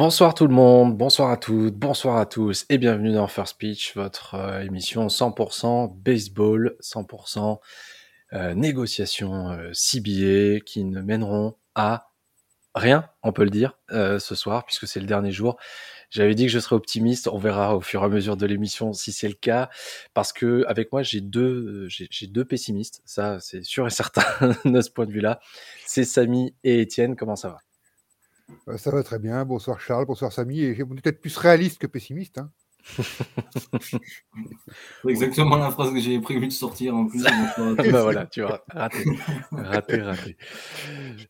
Bonsoir tout le monde, bonsoir à toutes, bonsoir à tous et bienvenue dans First Pitch, votre euh, émission 100% baseball, 100% euh, négociations euh, CBA qui ne mèneront à rien, on peut le dire, euh, ce soir puisque c'est le dernier jour. J'avais dit que je serais optimiste, on verra au fur et à mesure de l'émission si c'est le cas, parce que avec moi j'ai deux, j'ai deux pessimistes, ça c'est sûr et certain de ce point de vue-là. C'est Samy et Étienne, comment ça va? Ça va très bien. Bonsoir Charles, bonsoir Samy. Et on est peut-être plus réaliste que pessimiste. hein. C'est exactement la phrase que j'avais prévu de sortir en plus. euh, bah voilà, tu vois, raté, raté, raté.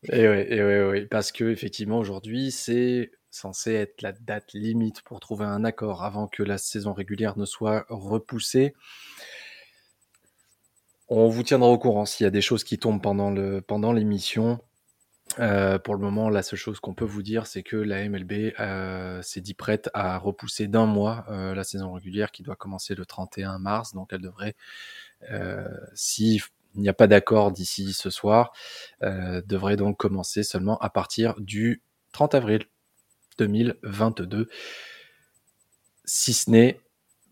Et ouais, et ouais, ouais, parce que effectivement aujourd'hui c'est censé être la date limite pour trouver un accord avant que la saison régulière ne soit repoussée. On vous tiendra au courant s'il y a des choses qui tombent pendant le pendant l'émission. Euh, pour le moment, la seule chose qu'on peut vous dire, c'est que la MLB euh, s'est dit prête à repousser d'un mois euh, la saison régulière qui doit commencer le 31 mars. Donc elle devrait, euh, s'il n'y a pas d'accord d'ici ce soir, euh, devrait donc commencer seulement à partir du 30 avril 2022, si ce n'est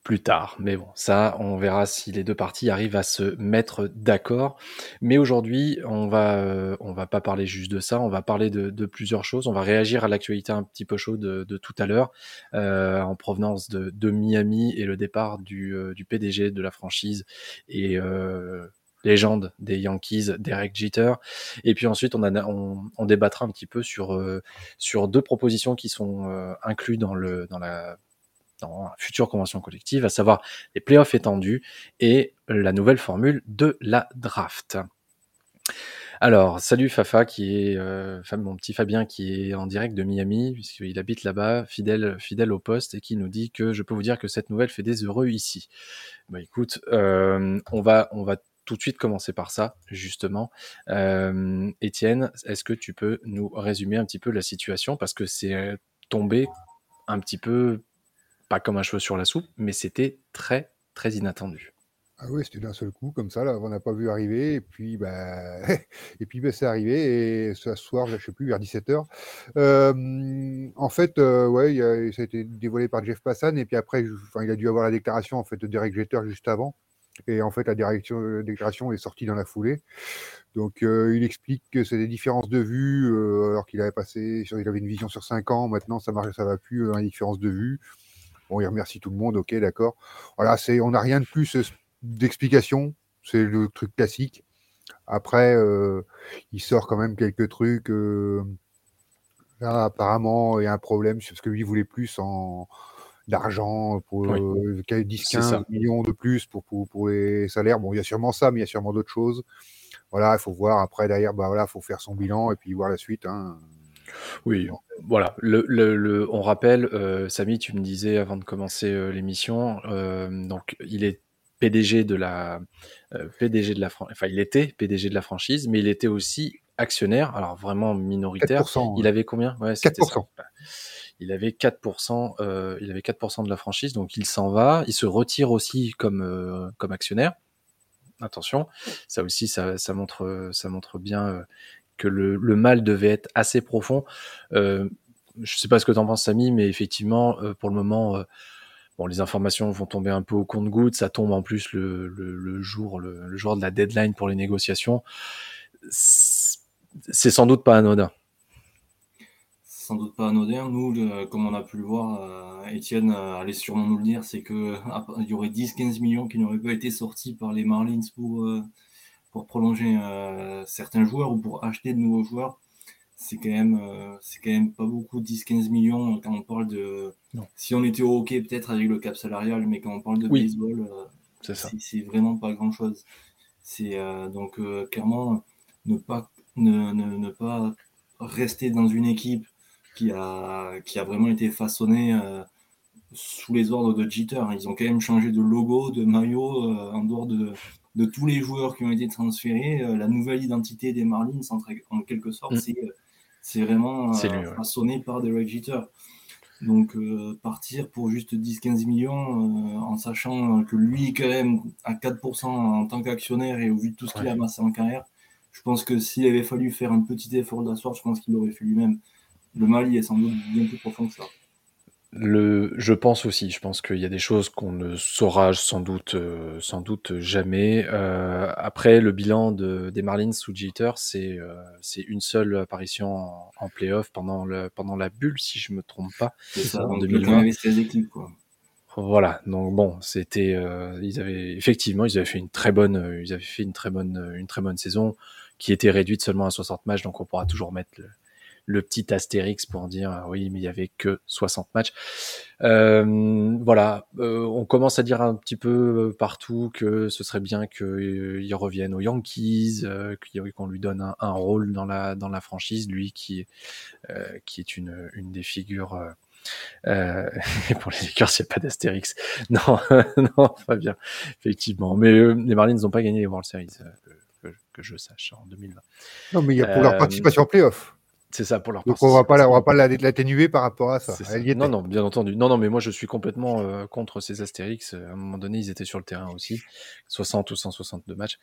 plus tard. Mais bon, ça, on verra si les deux parties arrivent à se mettre d'accord. Mais aujourd'hui, on va, euh, on va pas parler juste de ça. On va parler de, plusieurs choses. On va réagir à l'actualité un petit peu chaude de, tout à l'heure, euh, en provenance de, Miami et le départ du, euh, du PDG de la franchise et euh, légende des Yankees, Derek Jeter. Et puis ensuite, on, a, on, on débattra un petit peu sur, sur deux propositions qui sont incluses dans, le, dans la dans la future convention collective, à savoir les playoffs étendus et la nouvelle formule de la draft. Alors, salut Fafa, qui est euh, mon petit Fabien qui est en direct de Miami, puisqu'il habite là-bas, fidèle, fidèle au poste, et qui nous dit que je peux vous dire que cette nouvelle fait des heureux ici. Bah écoute, euh, on va, on va tout de suite commencer par ça, justement. Euh, Étienne, est-ce que tu peux nous résumer un petit peu la situation? Parce que c'est euh, tombé un petit peu pas comme un cheveu sur la soupe, mais c'était très très inattendu. Ah oui, c'était d'un seul coup, comme ça, là, on n'a pas vu arriver. Et puis, bah, et puis bah, c'est arrivé. Et ce soir, je ne sais plus, vers 17h. en fait, euh, ouais, ça a été dévoilé par Jeff Passan. Et puis après, il a dû avoir la déclaration en fait, de Derek Jeter juste avant. Et en fait, la déclaration est sortie dans la foulée. Donc, euh, il explique que c'est des différences de vue, euh, alors qu'il avait passé, il avait une vision sur 5 ans. Maintenant, ça marche, ça va plus, euh, dans les différences de vue. Bon, il remercie tout le monde, ok, d'accord. Voilà, c'est, on n'a rien de plus euh, d'explication, c'est le truc classique. Après, euh, il sort quand même quelques trucs. euh, là, apparemment, il y a un problème, parce que lui, il voulait plus en d'argent pour Oui. euh, C'est 10-15 ça. millions de plus pour, pour, pour les salaires. Bon, il y a sûrement ça, mais il y a sûrement d'autres choses. Voilà, il faut voir après derrière, bah voilà, faut faire son bilan et puis voir la suite. Hein. Oui, voilà. Le, le, le- on rappelle, euh, Samy, tu me disais avant de commencer euh, l'émission, euh, donc il est PDG de la euh, PDG de la Fran- enfin il était PDG de la franchise, mais il était aussi actionnaire, alors vraiment minoritaire. 4%. Il avait combien? Ouais, c'était ça. 4%. Il avait 4%, euh, il avait 4% de la franchise, donc il s'en va. Il se retire aussi comme, euh, comme actionnaire. Attention, ça aussi, ça, ça montre, ça montre bien euh, que le, mal devait être assez profond. Euh, je sais pas ce que tu en penses, Samy, mais effectivement, euh, pour le moment, euh, bon, les informations vont tomber un peu au compte-goutte. Ça tombe en plus le, jour, le, jour de la deadline pour les négociations. C'est sans doute pas anodin. sans doute pas anodin. Nous, comme on a pu le voir, Étienne allait sûrement nous le dire, c'est que à- il y aurait 10-15 millions qui n'auraient pas été sortis par les Marlins pour, pour prolonger euh, certains joueurs ou pour acheter de nouveaux joueurs. C'est quand même, euh, c'est quand même pas beaucoup 10-15 millions quand on parle de. Non. Si on était au hockey peut-être avec le cap salarial, mais quand on parle de Oui. baseball, euh, C'est vraiment pas grand chose. C'est donc clairement ne pas ne, ne, ne pas rester dans une équipe qui a qui a vraiment été façonnée sous les ordres de Jeter. Ils ont quand même changé de logo, de maillot en dehors de de tous les joueurs qui ont été transférés. Euh, la nouvelle identité des Marlins en, quelque sorte, Mm. c'est euh, c'est vraiment euh, lui, ouais. façonné par Derek Jeter. Donc partir pour juste 10-15 millions en sachant que lui quand même à 4% en tant qu'actionnaire et au vu de tout ce qu'il Ouais. a amassé en carrière, je pense que s'il avait fallu faire un petit effort d'asseoir, je pense qu'il l'aurait fait lui-même. le mal est sans doute bien plus profond que ça. Le, je pense aussi. Je pense qu'il y a des choses qu'on ne saura sans doute, euh, sans doute jamais. Euh, après, le bilan de, des Marlins sous Jeter, c'est euh, c'est une seule apparition en, en playoff pendant, le, pendant la bulle, si je me trompe pas. C'est ça, en donc 2020. il y avait 16 équipes, quoi. Voilà, donc bon, c'était, euh, ils avaient effectivement, ils avaient fait une très bonne, ils avaient fait une très bonne, une très bonne saison qui était réduite seulement à 60 matchs, donc on pourra toujours mettre le, le petit astérix pour dire ah oui, mais il y avait que 60 matchs. Euh, voilà, euh, on commence à dire un petit peu partout que ce serait bien qu'il revienne aux Yankees, euh, qu'on lui donne un, un rôle dans la dans la franchise, lui qui euh, qui est une une des figures. euh, euh, et pour les Lakers, il n'y a pas d'astérix. Non, non, pas bien, effectivement. Mais euh, les Marlins n'ont pas gagné les World Series, euh, que, je sache, en 2020. Non, mais il y a pour leur Euh, participation en playoff. C'est ça pour leur Donc on va pas, la- on va pas la- l'atténuer par rapport à ça. Non, non, bien entendu. Non, non, mais moi je suis complètement euh, contre ces Astérix. À un moment donné, ils étaient sur le terrain aussi. 60 ou 162 matchs.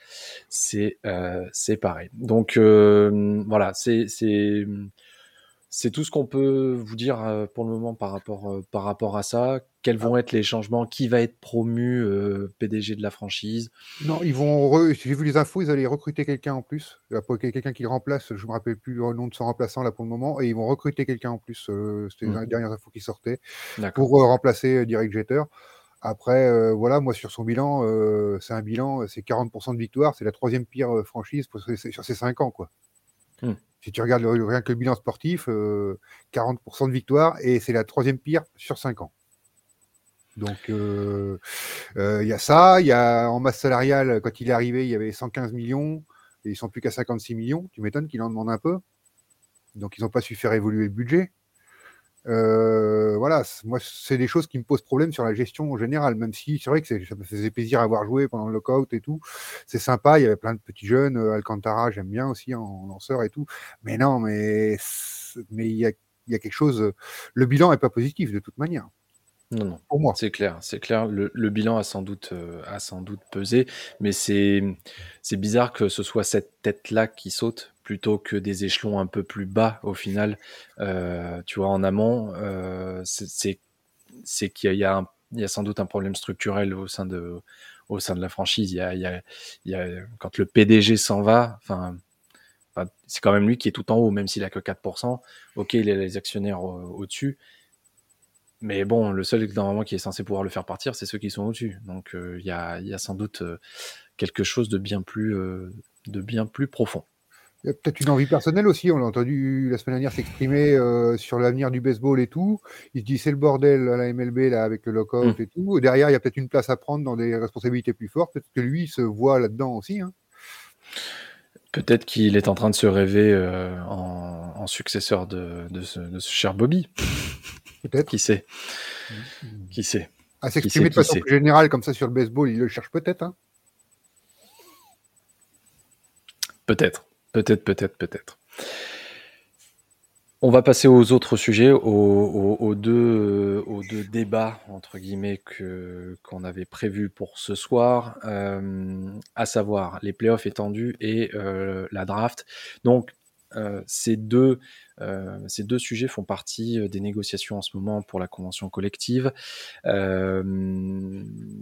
C'est euh, c'est pareil. Donc euh, voilà, c'est c'est c'est tout ce qu'on peut vous dire euh, pour le moment par rapport euh, par rapport à ça. Quels vont être les changements Qui va être promu euh, PDG de la franchise? Non, ils vont. re- J'ai vu les infos, ils allaient recruter quelqu'un en plus. Il y a pas quelqu'un qui le remplace. Je me rappelle plus le nom de son remplaçant là pour le moment. Et ils vont recruter quelqu'un en plus. euh, C'était Mhm. les dernières infos qui sortaient pour euh, remplacer euh, Derek Jeter. Après, voilà, moi sur son bilan, c'est un bilan, c'est 40% de victoire, c'est la troisième pire franchise pour sur ces 5 ans, quoi. Hmm. Si tu regardes le- rien que le bilan sportif, euh, 40% de victoire et c'est la troisième pire sur 5 ans. Donc euh, euh, il y a ça, il y a en masse salariale, quand il est arrivé, il y avait 115 millions et ils sont plus qu'à 56 millions. Tu m'étonnes qu'il en demande un peu. Donc ils n'ont pas su faire évoluer le budget. Euh, voilà, moi c'est des choses qui me posent problème sur la gestion en général, même si c'est vrai que ça me faisait plaisir à avoir joué pendant le lockout et tout. C'est sympa, il y avait plein de petits jeunes, euh, Alcantara, j'aime bien aussi en, lanceur et tout. Mais non, mais mais il y a, y a quelque chose. euh, Le bilan est pas positif de toute manière, Non, non. pour moi. C'est clair, c'est clair. Le, le bilan a sans doute, euh, a sans doute pesé, mais c'est, c'est bizarre que ce soit cette tête-là qui saute plutôt que des échelons un peu plus bas au final. Euh, tu vois, en amont, euh, c'est, c'est, c'est qu'il y a, il y, a un- il y a sans doute un problème structurel au sein de, au sein de la franchise. Il y a, il y a, il y a quand le PDG s'en va, enfin. enfin, C'est quand même lui qui est tout en haut, même s'il a que 4%. Ok, il a les actionnaires au- au-dessus, mais bon, le seul normalement qui est censé pouvoir le faire partir, c'est ceux qui sont au-dessus. Donc euh, il y, a, il y a sans doute euh, quelque chose de bien plus, euh, de bien plus profond. Il y a peut-être une envie personnelle aussi. On l'a entendu la semaine dernière s'exprimer sur l'avenir du baseball et tout. Il se dit c'est le bordel à la MLB là avec le lockout Mm. et tout. Derrière, il y a peut-être une place à prendre dans des responsabilités plus fortes. Peut-être que lui se voit là-dedans aussi. hein. Peut-être qu'il est en train de se rêver euh, en, en successeur de, de, ce, de ce cher Bobby. Peut-être. Qui sait? Qui sait? À s'exprimer de qui façon plus générale comme ça sur le baseball, il le cherche peut-être. hein. Peut-être, peut-être, peut-être, peut-être. On va passer aux autres sujets, aux, aux- aux deux, euh, aux deux débats entre guillemets que qu'on avait prévus pour ce soir, euh, à savoir les playoffs étendus et euh, la draft. Donc euh, ces deux euh, ces deux sujets font partie euh, des négociations en ce moment pour la convention collective.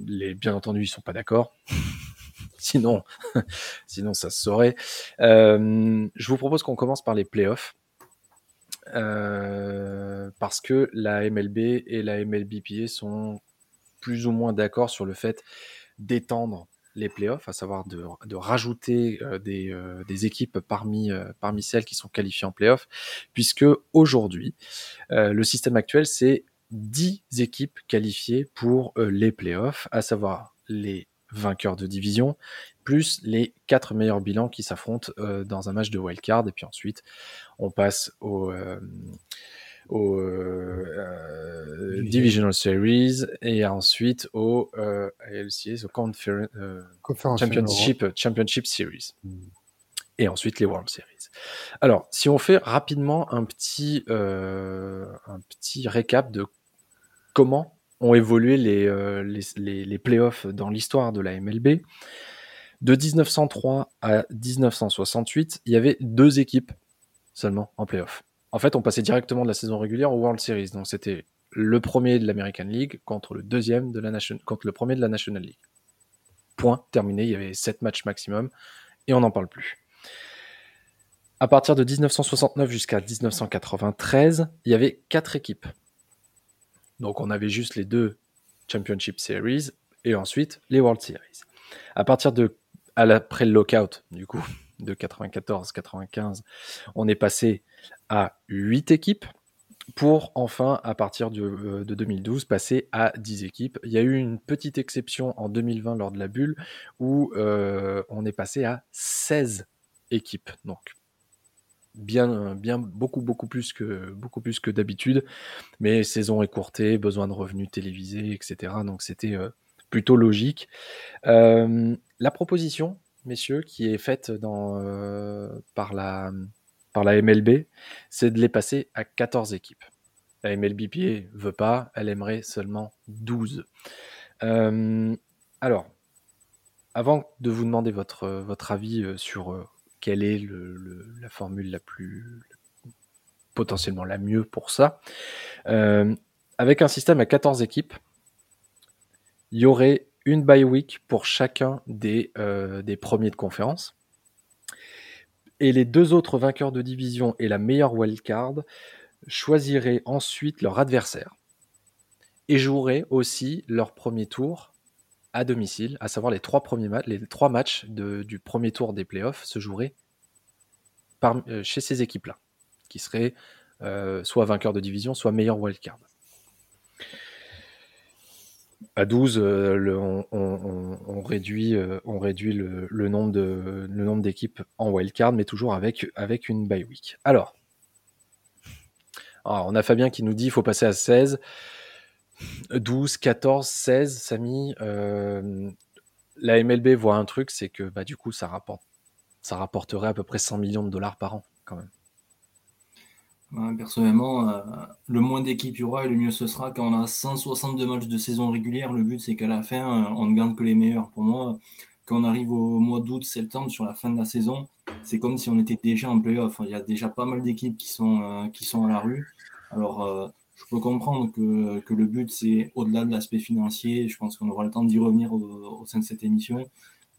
Les, bien entendu, ils sont pas d'accord. sinon, sinon ça se saurait. Je vous propose qu'on commence par les playoffs. Euh, parce que la MLB et la MLBPA sont plus ou moins d'accord sur le fait d'étendre les playoffs, à savoir de, de rajouter euh, des, euh, des équipes parmi, euh, parmi celles qui sont qualifiées en playoffs, puisque aujourd'hui, le système actuel, c'est 10 équipes qualifiées pour les playoffs, à savoir les vainqueurs de division, plus les quatre meilleurs bilans qui s'affrontent euh, dans un match de wildcard. Et puis ensuite, on passe au, euh, au euh, Divisional Series et ensuite au ALCS, au Confer Conférence Championship, Championship Series. Mm. Et ensuite les World Series. Alors, si on fait rapidement un petit, un petit récap de comment ont évolué les, les, les, les playoffs dans l'histoire de la MLB, de 1903 à 1968, il y avait deux équipes seulement en playoff. en fait, on passait directement de la saison régulière au World Series. Donc c'était le premier de l'American League contre le deuxième de la premier de la National League. Point, terminé. Il y avait 7 matchs maximum et on n'en parle plus. À partir de 1969 jusqu'à 1993, il y avait quatre équipes. Donc on avait juste les deux Championship Series et ensuite les World Series. À partir de après le lockout, du coup, de 94-95, on est passé à 8 équipes pour enfin, à partir de, 2012, euh, passer à 10 équipes. Il y a eu une petite exception en 2020 lors de la bulle où euh, on est passé à 16 équipes. Donc, bien, bien beaucoup, beaucoup plus que, beaucoup plus que d'habitude. Mais saison écourtée, besoin de revenus télévisés, etc. Donc, c'était euh, plutôt logique. La proposition, messieurs, qui est faite dans, par la par la MLB, c'est de les passer à 14 équipes. La MLBPA veut pas, elle aimerait seulement 12. Euh, alors, avant de vous demander votre, avis euh, sur euh, quelle est la formule la plus potentiellement la mieux pour ça, avec un système à 14 équipes, il y aurait une bye week pour chacun des, des premiers de conférence. Et les deux autres vainqueurs de division et la meilleure wildcard choisiraient ensuite leur adversaire et joueraient aussi leur premier tour à domicile, à savoir les trois matchs, du premier tour des playoffs se joueraient euh, chez ces équipes-là, qui seraient euh, soit vainqueurs de division, soit meilleurs wildcard à 12, euh, on, réduit, euh, le, nombre d'équipes en wildcard, mais toujours avec, une bye week. Alors, on a Fabien qui nous dit qu'il faut passer à 16, 12, 14, 16, Samy. Euh, la MLB voit un truc, c'est que bah, du coup, ça, rapporte, ça rapporterait à peu près 100 millions de dollars par an, quand même personnellement, euh, le moins d'équipes il y aura et le mieux ce sera. Quand on a 162 matchs de saison régulière, le but c'est qu'à la fin, euh, on ne garde que les meilleurs. Pour moi, quand on arrive au mois d'août, septembre, sur la fin de la saison, c'est comme si on était déjà en playoff. Il y a déjà pas mal d'équipes qui sont, euh, qui sont à la rue. Alors, je peux comprendre que, que le but c'est au-delà de l'aspect financier. Je pense qu'on aura le temps d'y revenir au, au, sein de cette émission.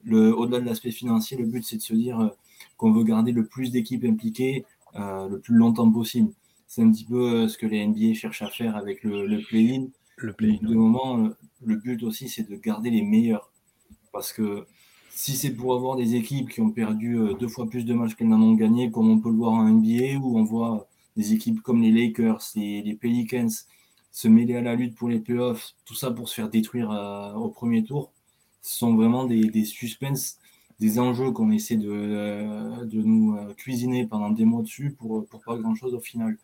Au-delà de l'aspect financier, le but c'est de se dire qu'on veut garder le plus d'équipes impliquées euh, le plus longtemps possible. C'est un petit peu euh, ce que les NBA cherchent à faire avec le, le play-in. Le play De moment, euh, le but aussi, c'est de garder les meilleurs. Parce que si c'est pour avoir des équipes qui ont perdu deux fois plus de matchs qu'elles n'en ont gagné, comme on peut le voir en NBA, où on voit des équipes comme les Lakers et les Pelicans se mêler à la lutte pour les playoffs, tout ça pour se faire détruire au premier tour, ce sont vraiment des, des suspens des enjeux qu'on essaie de, euh, de nous euh, cuisiner pendant des mois dessus pour, pour pas grand chose au final.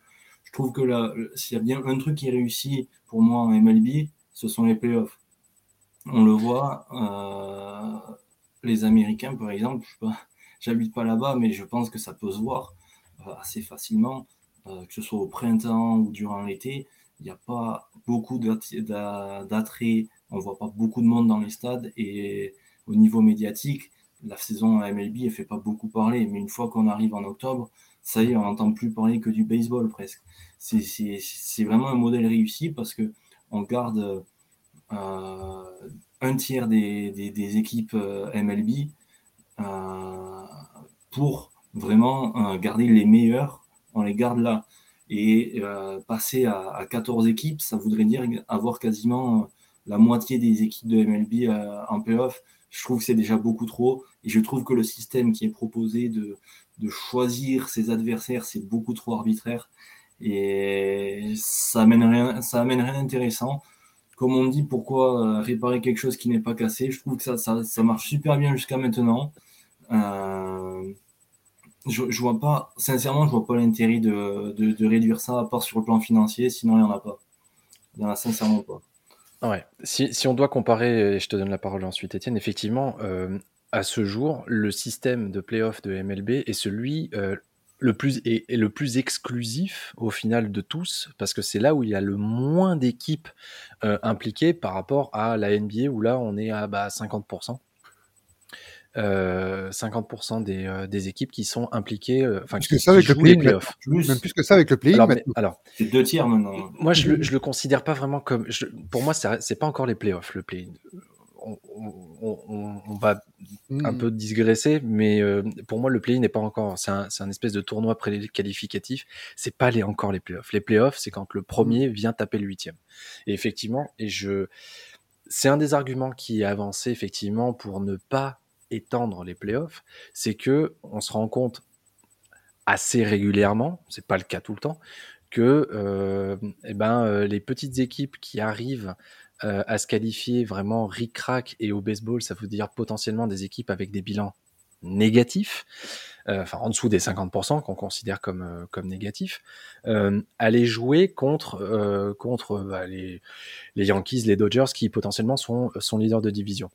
Je trouve que là, s'il y a bien un truc qui réussit pour moi en MLB, ce sont les playoffs. On le voit, euh, les Américains par exemple, je j'habite pas là-bas, mais je pense que ça peut se voir assez facilement, que ce soit au printemps ou durant l'été. Il n'y a pas beaucoup d'attrait, on voit pas beaucoup de monde dans les stades et au niveau médiatique, la saison MLB, elle fait pas beaucoup parler, mais une fois qu'on arrive en octobre, ça y est, on n'entend plus parler que du baseball presque. C'est vraiment un modèle réussi parce que on garde euh, un tiers des, des, équipes euh, MLB euh, pour vraiment garder les meilleurs, on les garde là. Et passer à, à, 14 équipes, ça voudrait dire avoir quasiment la moitié des équipes de MLB en playoff je trouve que c'est déjà beaucoup trop. Et je trouve que le système qui est proposé de, de choisir ses adversaires, c'est beaucoup trop arbitraire. Et ça amène rien, ça rien d'intéressant. Comme on dit, pourquoi euh, réparer quelque chose qui n'est pas cassé? Je trouve que ça, ça, ça marche super bien jusqu'à maintenant. Euh, je, je vois pas, sincèrement, je vois pas l'intérêt de, de, de, réduire ça à part sur le plan financier, sinon il n'y en a pas. Il n'y en a sincèrement pas. Ouais. Si, on doit comparer, et je te donne la parole ensuite, Étienne, effectivement, euh, à ce jour, le système de playoff de MLB est celui euh, le plus exclusif au final de tous, parce que c'est là où il y a le moins d'équipes euh, impliquées par rapport à la NBA où là on est à bah, 50%. 50% des, des, équipes qui sont impliquées, enfin qui, que ça avec le play playoffs. Même plus que ça avec le play Alors, alors c'est deux tiers maintenant. Moi, je le, je le considère pas vraiment comme. Je, pour moi, c'est pas encore les playoffs, le play on, on, on, va un mmh. peu digresser, mais pour moi, le play n'est pas encore. C'est un, un, espèce de tournoi pré-qualificatif. C'est pas les, encore les playoffs. Les playoffs, c'est quand le premier mmh. vient taper le huitième. Et effectivement, et je, c'est un des arguments qui est avancé effectivement pour ne pas étendre les playoffs, c'est que on se rend compte assez régulièrement, c'est pas le cas tout le temps, que euh, eh ben, euh, les petites équipes qui arrivent euh, à se qualifier vraiment ric-rac et au baseball, ça veut dire potentiellement des équipes avec des bilans négatifs, enfin en dessous des 50% qu'on considère comme, négatifs, aller jouer contre, bah, les, les, Yankees, les Dodgers qui potentiellement sont, sont leaders de division.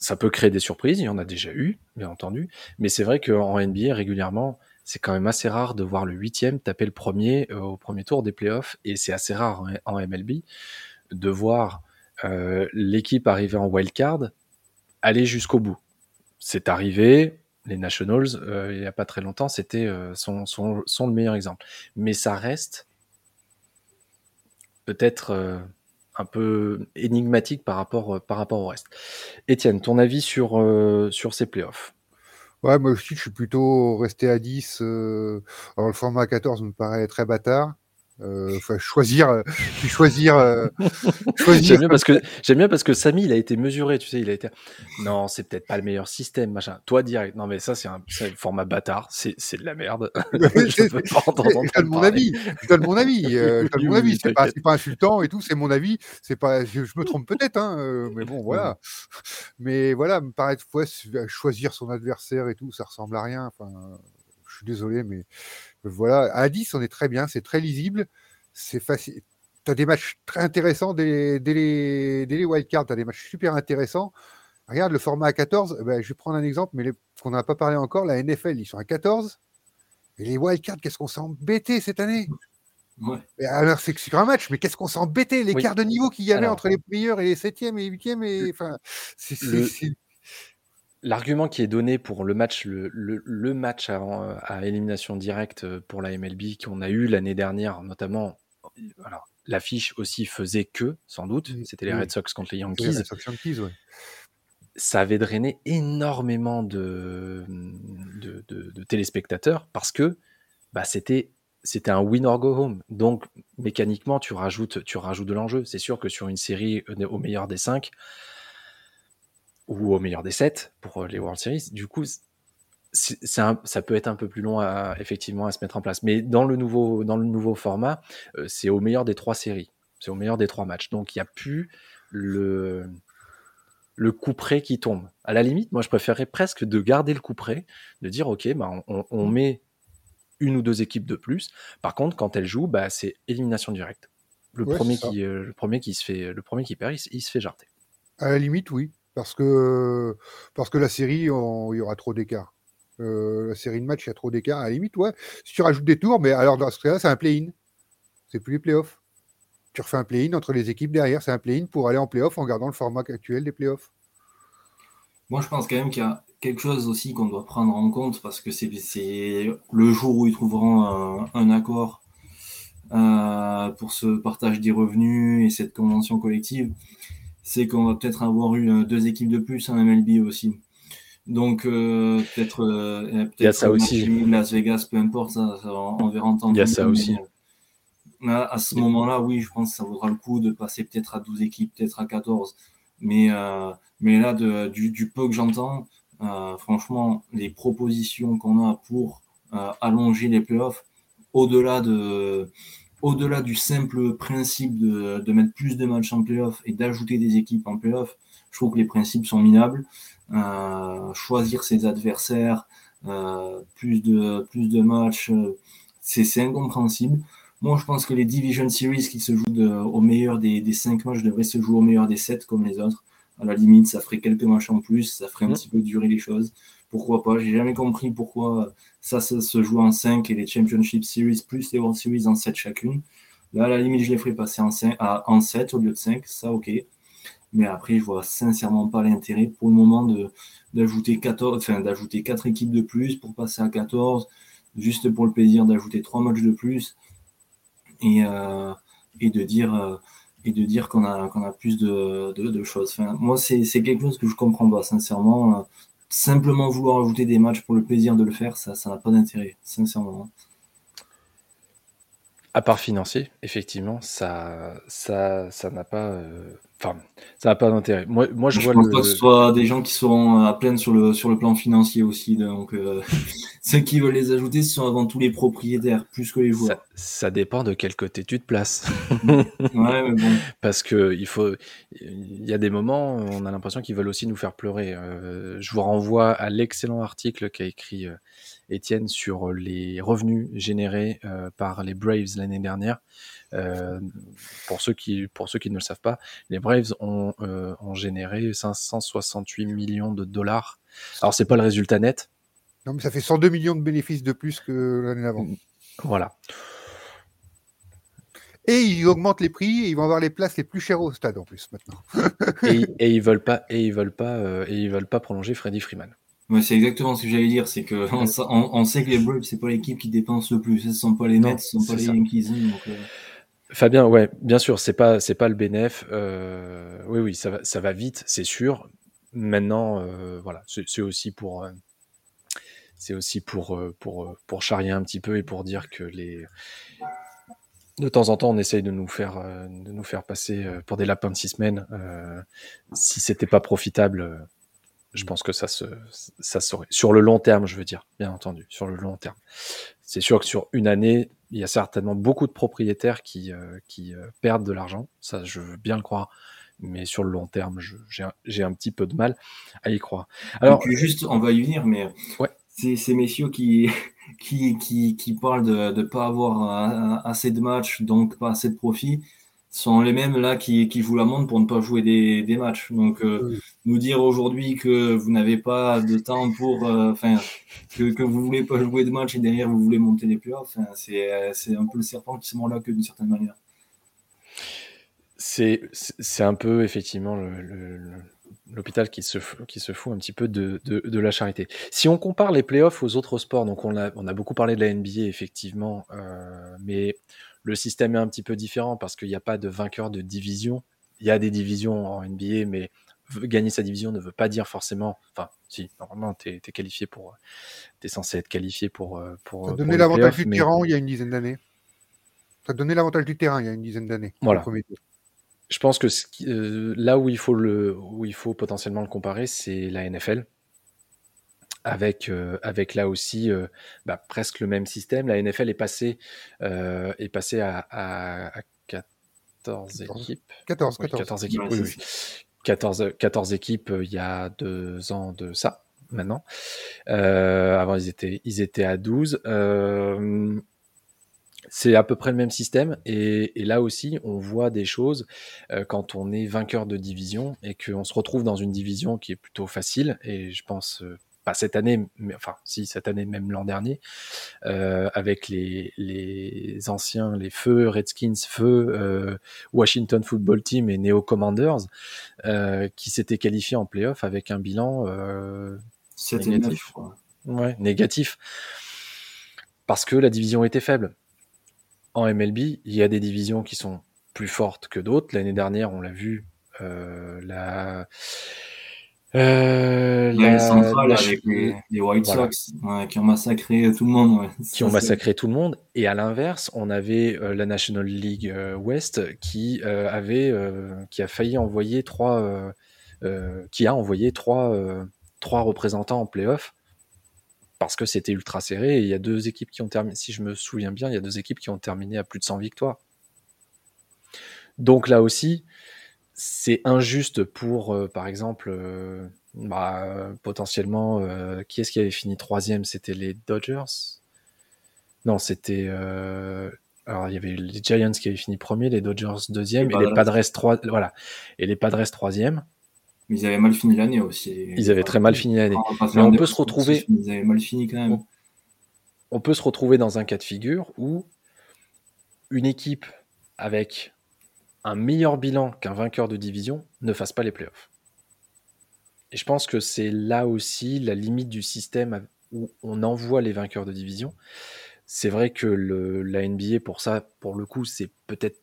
Ça peut créer des surprises, il y en a déjà eu, bien entendu, mais c'est vrai qu'en NBA, régulièrement, c'est quand même assez rare de voir le huitième taper le premier au premier tour des playoffs, et c'est assez rare en MLB de voir euh, l'équipe arriver en wildcard aller jusqu'au bout. C'est arrivé, les Nationals, euh, il n'y a pas très longtemps, c'était euh, son, le meilleur exemple. Mais ça reste peut-être un peu énigmatique par rapport, par rapport au reste. Étienne, ton avis sur, sur ces playoffs? Ouais, moi aussi, je suis plutôt resté à 10. alors, le format 14 me paraît très bâtard. Euh, choisir, euh, choisir, euh, choisir. J'aime bien parce que j'aime bien parce que Samy, il a été mesuré, tu sais, il a été. Non, c'est peut-être pas le meilleur système, machin. Toi direct. Non, mais ça, c'est un, format bâtard. C'est, c'est de la merde. je, donne mon avis. Je donne mon avis. je donne mon avis. C'est pas, pas insultant et tout. C'est mon avis. C'est pas. Je, me trompe peut-être, hein. Mais bon, voilà. Mais voilà, me paraît fois choisir son adversaire et tout, ça ressemble à rien. Enfin, je suis désolé, mais voilà, à 10, on est très bien, c'est très lisible, c'est facile. Tu as des matchs très intéressants dès, les, dès les wildcards, tu as des matchs super intéressants. Regarde le format à 14, eh ben, je vais prendre un exemple, mais qu'on n'a pas parlé encore, la NFL, ils sont à 14. Et les wildcards, qu'est-ce qu'on s'est embêté cette année? Ouais. Alors, c'est sur un match, mais qu'est-ce qu'on s'est embêté L'écart de niveau qu'il y avait entre les meilleurs et les 7e et les 8e, et, enfin, c'est L'argument qui est donné pour le match, le, le, match avant, à élimination directe pour la MLB qu'on a eu l'année dernière, notamment, alors l'affiche aussi faisait que, sans doute, c'était les Red Sox contre les Yankees. Ça avait drainé énormément de, de, de, téléspectateurs parce que bah, c'était c'était un win or go home. Donc mécaniquement, tu rajoutes, tu rajoutes de l'enjeu. C'est sûr que sur une série au meilleur des cinq, ou au meilleur des 7 pour euh, les World Series. Du coup, ça peut être un peu plus long à, effectivement à se mettre en place. Mais dans le nouveau, dans le nouveau format, euh, c'est au meilleur des trois séries. C'est au meilleur des trois matchs. Donc il n'y a plus le, le coup près qui tombe. À la limite, moi je préférerais presque de garder le coup près, de dire ok, bah, on, met une ou deux équipes de plus. Par contre, quand elles jouent, bah, c'est élimination directe. Le, premier qui, euh, le premier qui se fait, le premier qui perd, il, il se fait jarter. À la limite, oui. Parce que, parce que la série, il y aura trop d'écart. Euh, la série de match, il y a trop d'écart. À la limite, ouais. Si tu rajoutes des tours, mais alors dans ce cas-là, c'est un play-in. C'est plus les playoffs. Tu refais un play-in entre les équipes derrière. C'est un play-in pour aller en play-off en gardant le format actuel des playoffs. Moi, je pense quand même qu'il y a quelque chose aussi qu'on doit prendre en compte parce que c'est le jour où ils trouveront un, accord euh, pour ce partage des revenus et cette convention collective c'est qu'on va peut-être avoir eu euh, deux équipes de plus en MLB aussi. Donc euh, peut-être euh, peut il y a ça aussi. Las Vegas, peu importe, ça, on verra entendre. Il y a ça aussi. à ce moment-là, oui, je pense que ça vaudra le coup de passer peut-être à 12 équipes, peut-être à 14. Mais, mais là, de, du, du, peu que j'entends, franchement, les propositions qu'on a pour allonger les playoffs, au-delà de, au-delà du simple principe de, mettre plus de matchs en playoff et d'ajouter des équipes en playoff, je trouve que les principes sont minables. Euh, choisir ses adversaires, euh, plus, de, plus de matchs, euh, c'est incompréhensible. Moi, je pense que les Division Series qui se jouent au meilleur des, des 5 matchs devraient se jouer au meilleur des 7 comme les autres. À la limite, ça ferait quelques matchs en plus, ça ferait un mmh. petit peu durer les choses pourquoi pas? J'ai jamais compris pourquoi ça, se joue en 5 et les Championship Series plus les World Series en 7 chacune. Là, à la limite, je les ferai passer en, 5, à, en 7 au lieu de 5, ça ok. Mais après, je vois sincèrement pas l'intérêt pour le moment d'ajouter 14, enfin d'ajouter 4 équipes de plus pour passer à 14, juste pour le plaisir d'ajouter 3 matchs de plus et, euh, et de dire euh, et de dire qu'on a plus de, choses. Moi, c'est quelque chose que je comprends pas, sincèrement. Simplement vouloir ajouter des matchs pour le plaisir de le faire, ça n'a pas d'intérêt, sincèrement. À part financier, effectivement, ça n'a pas euh, enfin ça n'a pas d'intérêt. Moi moi je, je vois pense pas que ce soit des gens qui seront à pleine sur le sur le plan financier aussi donc euh, ceux qui veulent les ajouter ce sont avant tout les propriétaires plus que les joueurs. Ça, dépend de quel côté tu te places. ouais, mais bon. Parce que il faut il y a des moments on a l'impression qu'ils veulent aussi nous faire pleurer. Euh, je vous renvoie à l'excellent article qu'a écrit Étienne sur les revenus générés euh, par les Braves l'année dernière. Euh, pour, ceux qui, pour ceux qui ne le savent pas, les Braves ont, euh, ont généré 568 millions de dollars. Alors, c'est pas le résultat net. Non, mais ça fait 102 millions de bénéfices de plus que l'année d'avant. Voilà. Et ils augmentent les prix et ils vont avoir les places les plus chères au stade en plus maintenant. et, et, ils veulent pas et ils veulent pas et ils veulent pas prolonger Freddie Freeman c'est exactement ce que j'allais dire, c'est que on, sait que les Braves c'est pas l'équipe qui dépense le plus, ce sont pas les Mets, ce sont pas les Yankees. Hein, euh. Fabien, ouais, bien sûr, c'est pas c'est pas le bénéf. Euh, oui, oui, ça va, ça va vite, c'est sûr. Maintenant, euh, voilà, c'est aussi pour c'est aussi pour pour pour charrier un petit peu et pour dire que les de temps en temps, on essaye de nous faire de nous faire passer pour des lapins de six semaines. si c'était pas profitable je pense que ça se, ça serait sur le long terme, je veux dire, bien entendu, sur le long terme. C'est sûr que sur une année, il y a certainement beaucoup de propriétaires qui, euh, qui euh, perdent de l'argent. Ça, je veux bien le croire. Mais sur le long terme, j'ai un, petit peu de mal à y croire. Alors, juste, on va y venir, mais ouais. c'est ces messieurs qui, qui, qui, qui parlent de ne pas avoir assez de matchs, donc pas assez de profit sont les mêmes là qui, qui jouent la montre pour ne pas jouer des, des matchs. Donc, euh, nous dire aujourd'hui que vous n'avez pas de temps pour, euh, enfin, que, que vous voulez pas jouer de match et derrière vous voulez monter les playoffs, c'est, c'est un peu le serpent qui se mord là que d'une certaine manière. C'est, c'est un peu effectivement l'hôpital qui se, qui se fout un petit peu de, de, de, la charité. Si on compare les playoffs aux autres sports, donc on a, on a beaucoup parlé de la NBA effectivement, euh, mais le système est un petit peu différent parce qu'il n'y a pas de vainqueur de division. Il y a des divisions en NBA, mais gagner sa division ne veut pas dire forcément. Enfin, si, normalement, tu es, qualifié pour. Tu es censé être qualifié pour. Euh, pour Ça donnait l'avantage du terrain il y a une dizaine d'années. Ça donnait l'avantage du terrain il y a une dizaine d'années. Voilà. Je pense que euh, là où il, faut le, où il faut potentiellement le comparer, c'est la NFL avec, euh, avec là aussi euh, bah, presque le même système. La NFL est passée, euh, est passée à, à, 14 équipes. 14, 14. équipes, oui, oui. 14, 14 équipes il y a deux ans de ça, maintenant. avant, ils étaient, ils étaient à 12. c'est à peu près le même système et, et, là aussi on voit des choses quand on est vainqueur de division et qu'on se retrouve dans une division qui est plutôt facile et je pense pas cette année, mais enfin si cette année même l'an dernier, euh, avec les, les anciens, les feux Redskins, feux euh, Washington Football Team et Neo Commanders, euh, qui s'étaient qualifiés en playoff avec un bilan négatif. ouais, négatif. Parce que la division était faible. En MLB, il y a des divisions qui sont plus fortes que d'autres. L'année dernière, on l'a vu, la euh, la, avec les, White Sox qui ont massacré tout le monde. Qui ont massacré tout le monde. Et à l'inverse, on avait euh, la National League euh, West qui euh, avait, qui a failli envoyer trois, qui a envoyé trois, trois représentants en playoff parce que c'était ultra serré. Et il y a deux équipes qui ont terminé, si je me souviens bien, il y a deux équipes qui ont terminé à plus de 100 victoires. Donc là aussi, c'est injuste pour, euh, par exemple, euh, bah, potentiellement, euh, qui est-ce qui avait fini troisième? C'était les Dodgers? Non, c'était. alors, il y avait les Giants qui avaient fini premier, les Dodgers deuxième, et les Padres, trois, voilà, et les Padres troisième. Mais ils avaient mal fini l'année aussi. Ils avaient très mal fini l'année. Mais on peut se retrouver. Ils avaient mal fini quand même. On peut se retrouver dans un cas de figure où une équipe avec un meilleur bilan qu'un vainqueur de division ne fasse pas les playoffs. Et je pense que c'est là aussi la limite du système où on envoie les vainqueurs de division. C'est vrai que la NBA, pour ça, pour le coup, c'est peut-être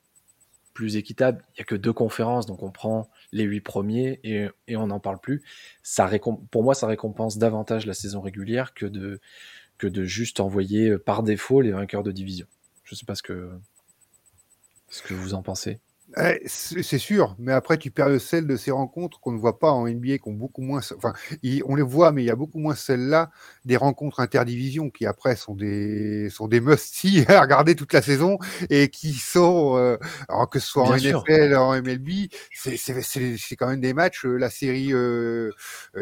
plus équitable. Il n'y a que deux conférences, donc on prend les huit premiers et, on n'en parle plus. Pour moi, ça récompense davantage la saison régulière que de, juste envoyer par défaut les vainqueurs de division. Je ne sais pas ce que vous en pensez. Eh, c'est sûr, mais après tu perds le sel de ces rencontres qu'on ne voit pas en NBA, qui ont beaucoup moins. Enfin, on les voit, mais il y a beaucoup moins celles-là des rencontres interdivisions qui après sont des sont des must-see à regarder toute la saison et qui sont, euh, alors que ce soit en NFL, en MLB, c'est quand même des matchs. Euh, la série euh,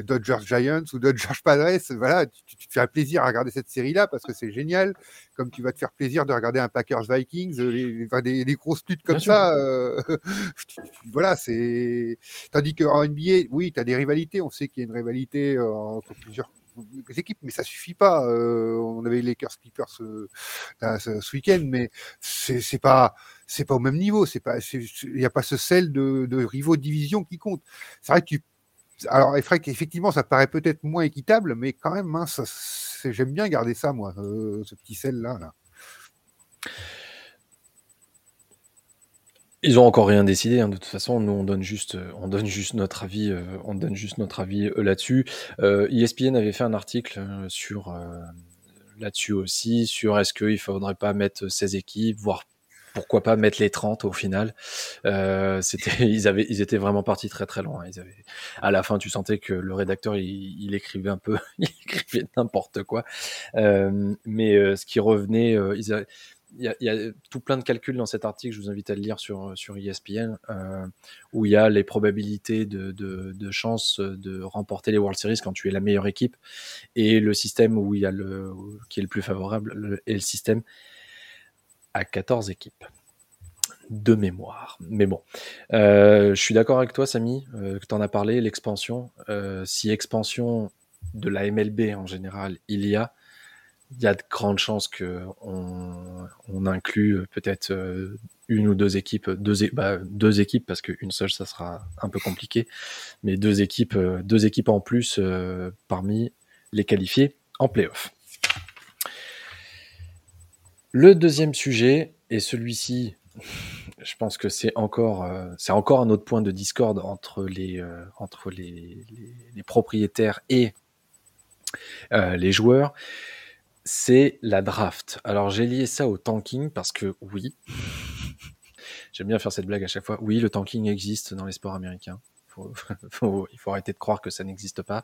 Dodgers Giants ou Dodgers Padres, voilà, tu, te fais un plaisir à regarder cette série-là parce que c'est génial comme tu vas te faire plaisir de regarder un Packers Vikings, les, des, grosses luttes comme ça. Euh, voilà, c'est. Tandis qu'en NBA, oui, tu as des rivalités. On sait qu'il y a une rivalité euh, entre plusieurs équipes, mais ça suffit pas. Euh, on avait les Lakers Clippers ce, ce week-end, mais c'est pas c'est pas au même niveau. C'est pas il n'y a pas ce sel de, de rivaux de division qui compte. C'est vrai que tu alors, effectivement, ça paraît peut-être moins équitable, mais quand même, hein, j'aime bien garder ça, moi, euh, ce petit sel-là. Là. Ils ont encore rien décidé. Hein, de toute façon, nous on donne juste, euh, on donne juste notre avis, euh, on donne juste notre avis là-dessus. ESPN e avait fait un article sur là-dessus aussi, sur est-ce qu'il faudrait pas mettre 16 équipes, voire pourquoi pas mettre les 30 au final. Euh, c'était, ils avaient, ils étaient vraiment partis très très loin. Ils avaient, à la fin, tu sentais que le rédacteur, il, écrivait un peu, il écrivait n'importe quoi. Euh, mais euh, ce qui revenait, il y, a, tout plein de calculs dans cet article. Je vous invite à le lire sur sur ESPN, où il y a les probabilités de, de, de chance de remporter les World Series quand tu es la meilleure équipe, et le système où il y a le qui est le plus favorable, et le système à 14 équipes de mémoire. Mais bon, euh, je suis d'accord avec toi, Samy, euh, que tu en as parlé, l'expansion. Euh, si expansion de la MLB en général il y a, il y a de grandes chances qu'on on inclut peut-être une ou deux équipes, deux, bah, deux équipes parce qu'une seule ça sera un peu compliqué, mais deux équipes, deux équipes en plus parmi les qualifiés en playoff. Le deuxième sujet, et celui-ci, je pense que c'est encore, euh, c'est encore un autre point de discorde entre les, euh, propriétaires et euh, les joueurs, c'est la draft. Alors j'ai lié ça au tanking parce que oui, j'aime bien faire cette blague à chaque fois. Oui, le tanking existe dans les sports américains. il faut arrêter de croire que ça n'existe pas.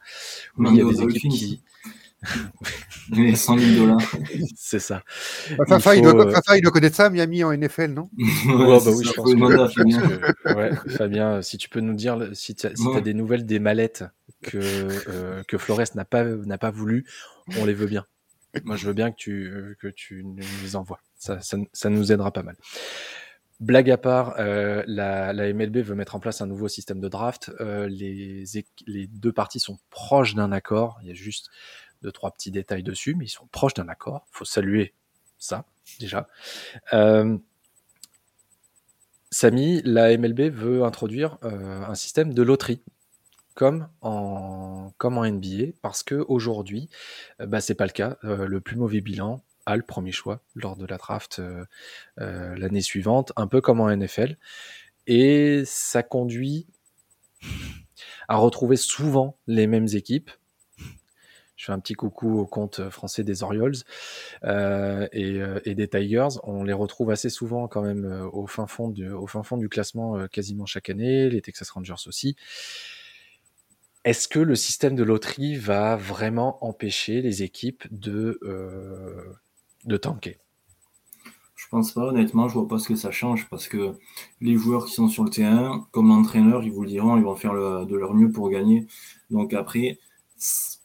Oui, il y a des équipes qui, les 100 000 dollars. C'est ça. Fafa, il, doit, il, doit, connaître ça, Miami en NFL, non? Ouais, bah oui, je pense que, ouais, Fabien, si tu peux nous dire si tu as, si as, des nouvelles des mallettes que, euh, que Flores n'a pas, pas voulu, on les veut bien. Moi, je veux bien que tu, que tu nous les envoies. Ça, ça, ça nous aidera pas mal. Blague à part, euh, la, MLB veut mettre en place un nouveau système de draft. Euh, les, deux parties sont proches d'un accord. Il y a juste deux, trois petits détails dessus, mais ils sont proches d'un accord. Il faut saluer ça, déjà. Euh, Samy, la MLB veut introduire un système de loterie. Comme en, NBA, parce que aujourd'hui, euh, bah, c'est pas le cas. Le plus mauvais bilan a le premier choix lors de la draft l'année suivante, un peu comme en NFL. Et ça conduit à retrouver souvent les mêmes équipes je fais un petit coucou au compte français des Orioles euh, euh, et, des Tigers. On les retrouve assez souvent quand même euh, au, fin fond du, au fin fond du classement quasiment chaque année, les Texas Rangers aussi. Est-ce que le système de loterie va vraiment empêcher les équipes de, de tanker Je pense pas, honnêtement, je vois pas ce que ça change parce que les joueurs qui sont sur le terrain, comme l'entraîneur, ils vous le diront, ils vont faire de leur mieux pour gagner. Donc après,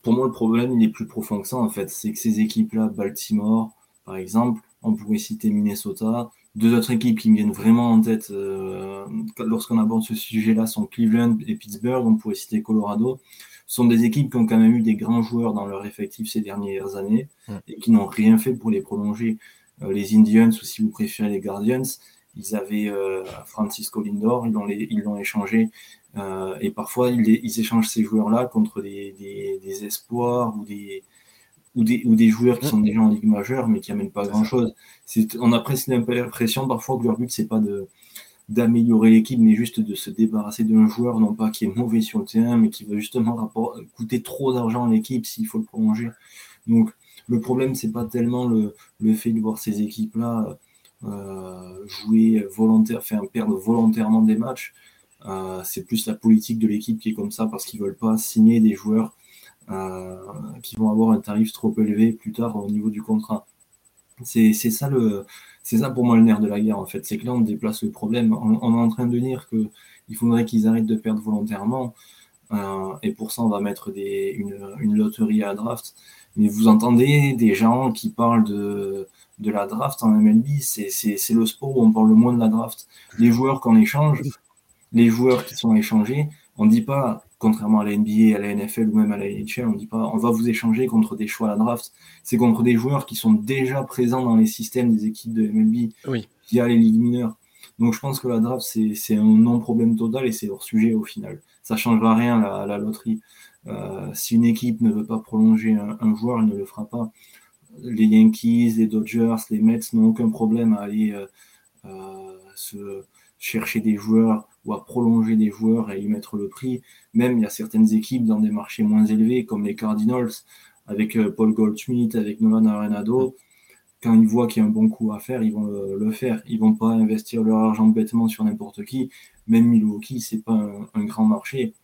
pour moi, le problème, il est plus profond que ça, en fait. C'est que ces équipes-là, Baltimore, par exemple, on pourrait citer Minnesota. Deux autres équipes qui me viennent vraiment en tête euh, lorsqu'on aborde ce sujet-là sont Cleveland et Pittsburgh. On pourrait citer Colorado. Sont des équipes qui ont quand même eu des grands joueurs dans leur effectif ces dernières années et qui n'ont rien fait pour les prolonger. Euh, les Indians, ou si vous préférez les Guardians, ils avaient Francisco Lindor, ils l'ont échangé et parfois ils, ils échangent ces joueurs-là contre des, des, des, espoirs ou des ou des, ou des joueurs qui sont déjà en ligue majeure mais qui amènent pas grand-chose. On a presque l'impression parfois que leur but c'est pas de d'améliorer l'équipe, mais juste de se débarrasser d'un joueur, non pas qui est mauvais sur le terrain, mais qui va justement coûter trop d'argent à l'équipe s'il faut le prolonger. Donc le problème, c'est pas tellement le, le, fait de voir ces équipes-là euh, jouer volontaire, faire perdre volontairement des matchs. Euh, c'est plus la politique de l'équipe qui est comme ça parce qu'ils veulent pas signer des joueurs euh, qui vont avoir un tarif trop élevé plus tard au niveau du contrat. C'est ça le, c'est ça pour moi le nerf de la guerre en fait. C'est que là on déplace le problème. On, est en train de dire que il faudrait qu'ils arrêtent de perdre volontairement. Euh, et pour ça on va mettre une, loterie à draft. Mais vous entendez des gens qui parlent de, de la draft en MLB, c'est le sport où on parle le moins de la draft. Les joueurs qu'on échange, les joueurs qui sont échangés, on ne dit pas contrairement à la NBA, à la NFL ou même à la NHL, on dit pas on va vous échanger contre des choix à la draft. C'est contre des joueurs qui sont déjà présents dans les systèmes des équipes de MLB oui. via les ligues mineures. Donc je pense que la draft, c'est un non-problème total et c'est leur sujet au final. Ça ne changera rien à la, loterie. Euh, si une équipe ne veut pas prolonger un, joueur, elle ne le fera pas. Les Yankees, les Dodgers, les Mets n'ont aucun problème à aller euh, euh, se chercher des joueurs ou à prolonger des joueurs et y mettre le prix. Même il y a certaines équipes dans des marchés moins élevés, comme les Cardinals, avec euh, Paul Goldschmidt, avec Nolan Arenado. Quand ils voient qu'il y a un bon coup à faire, ils vont le, faire. Ils vont pas investir leur argent bêtement sur n'importe qui. Même Milwaukee, c'est pas un, grand marché,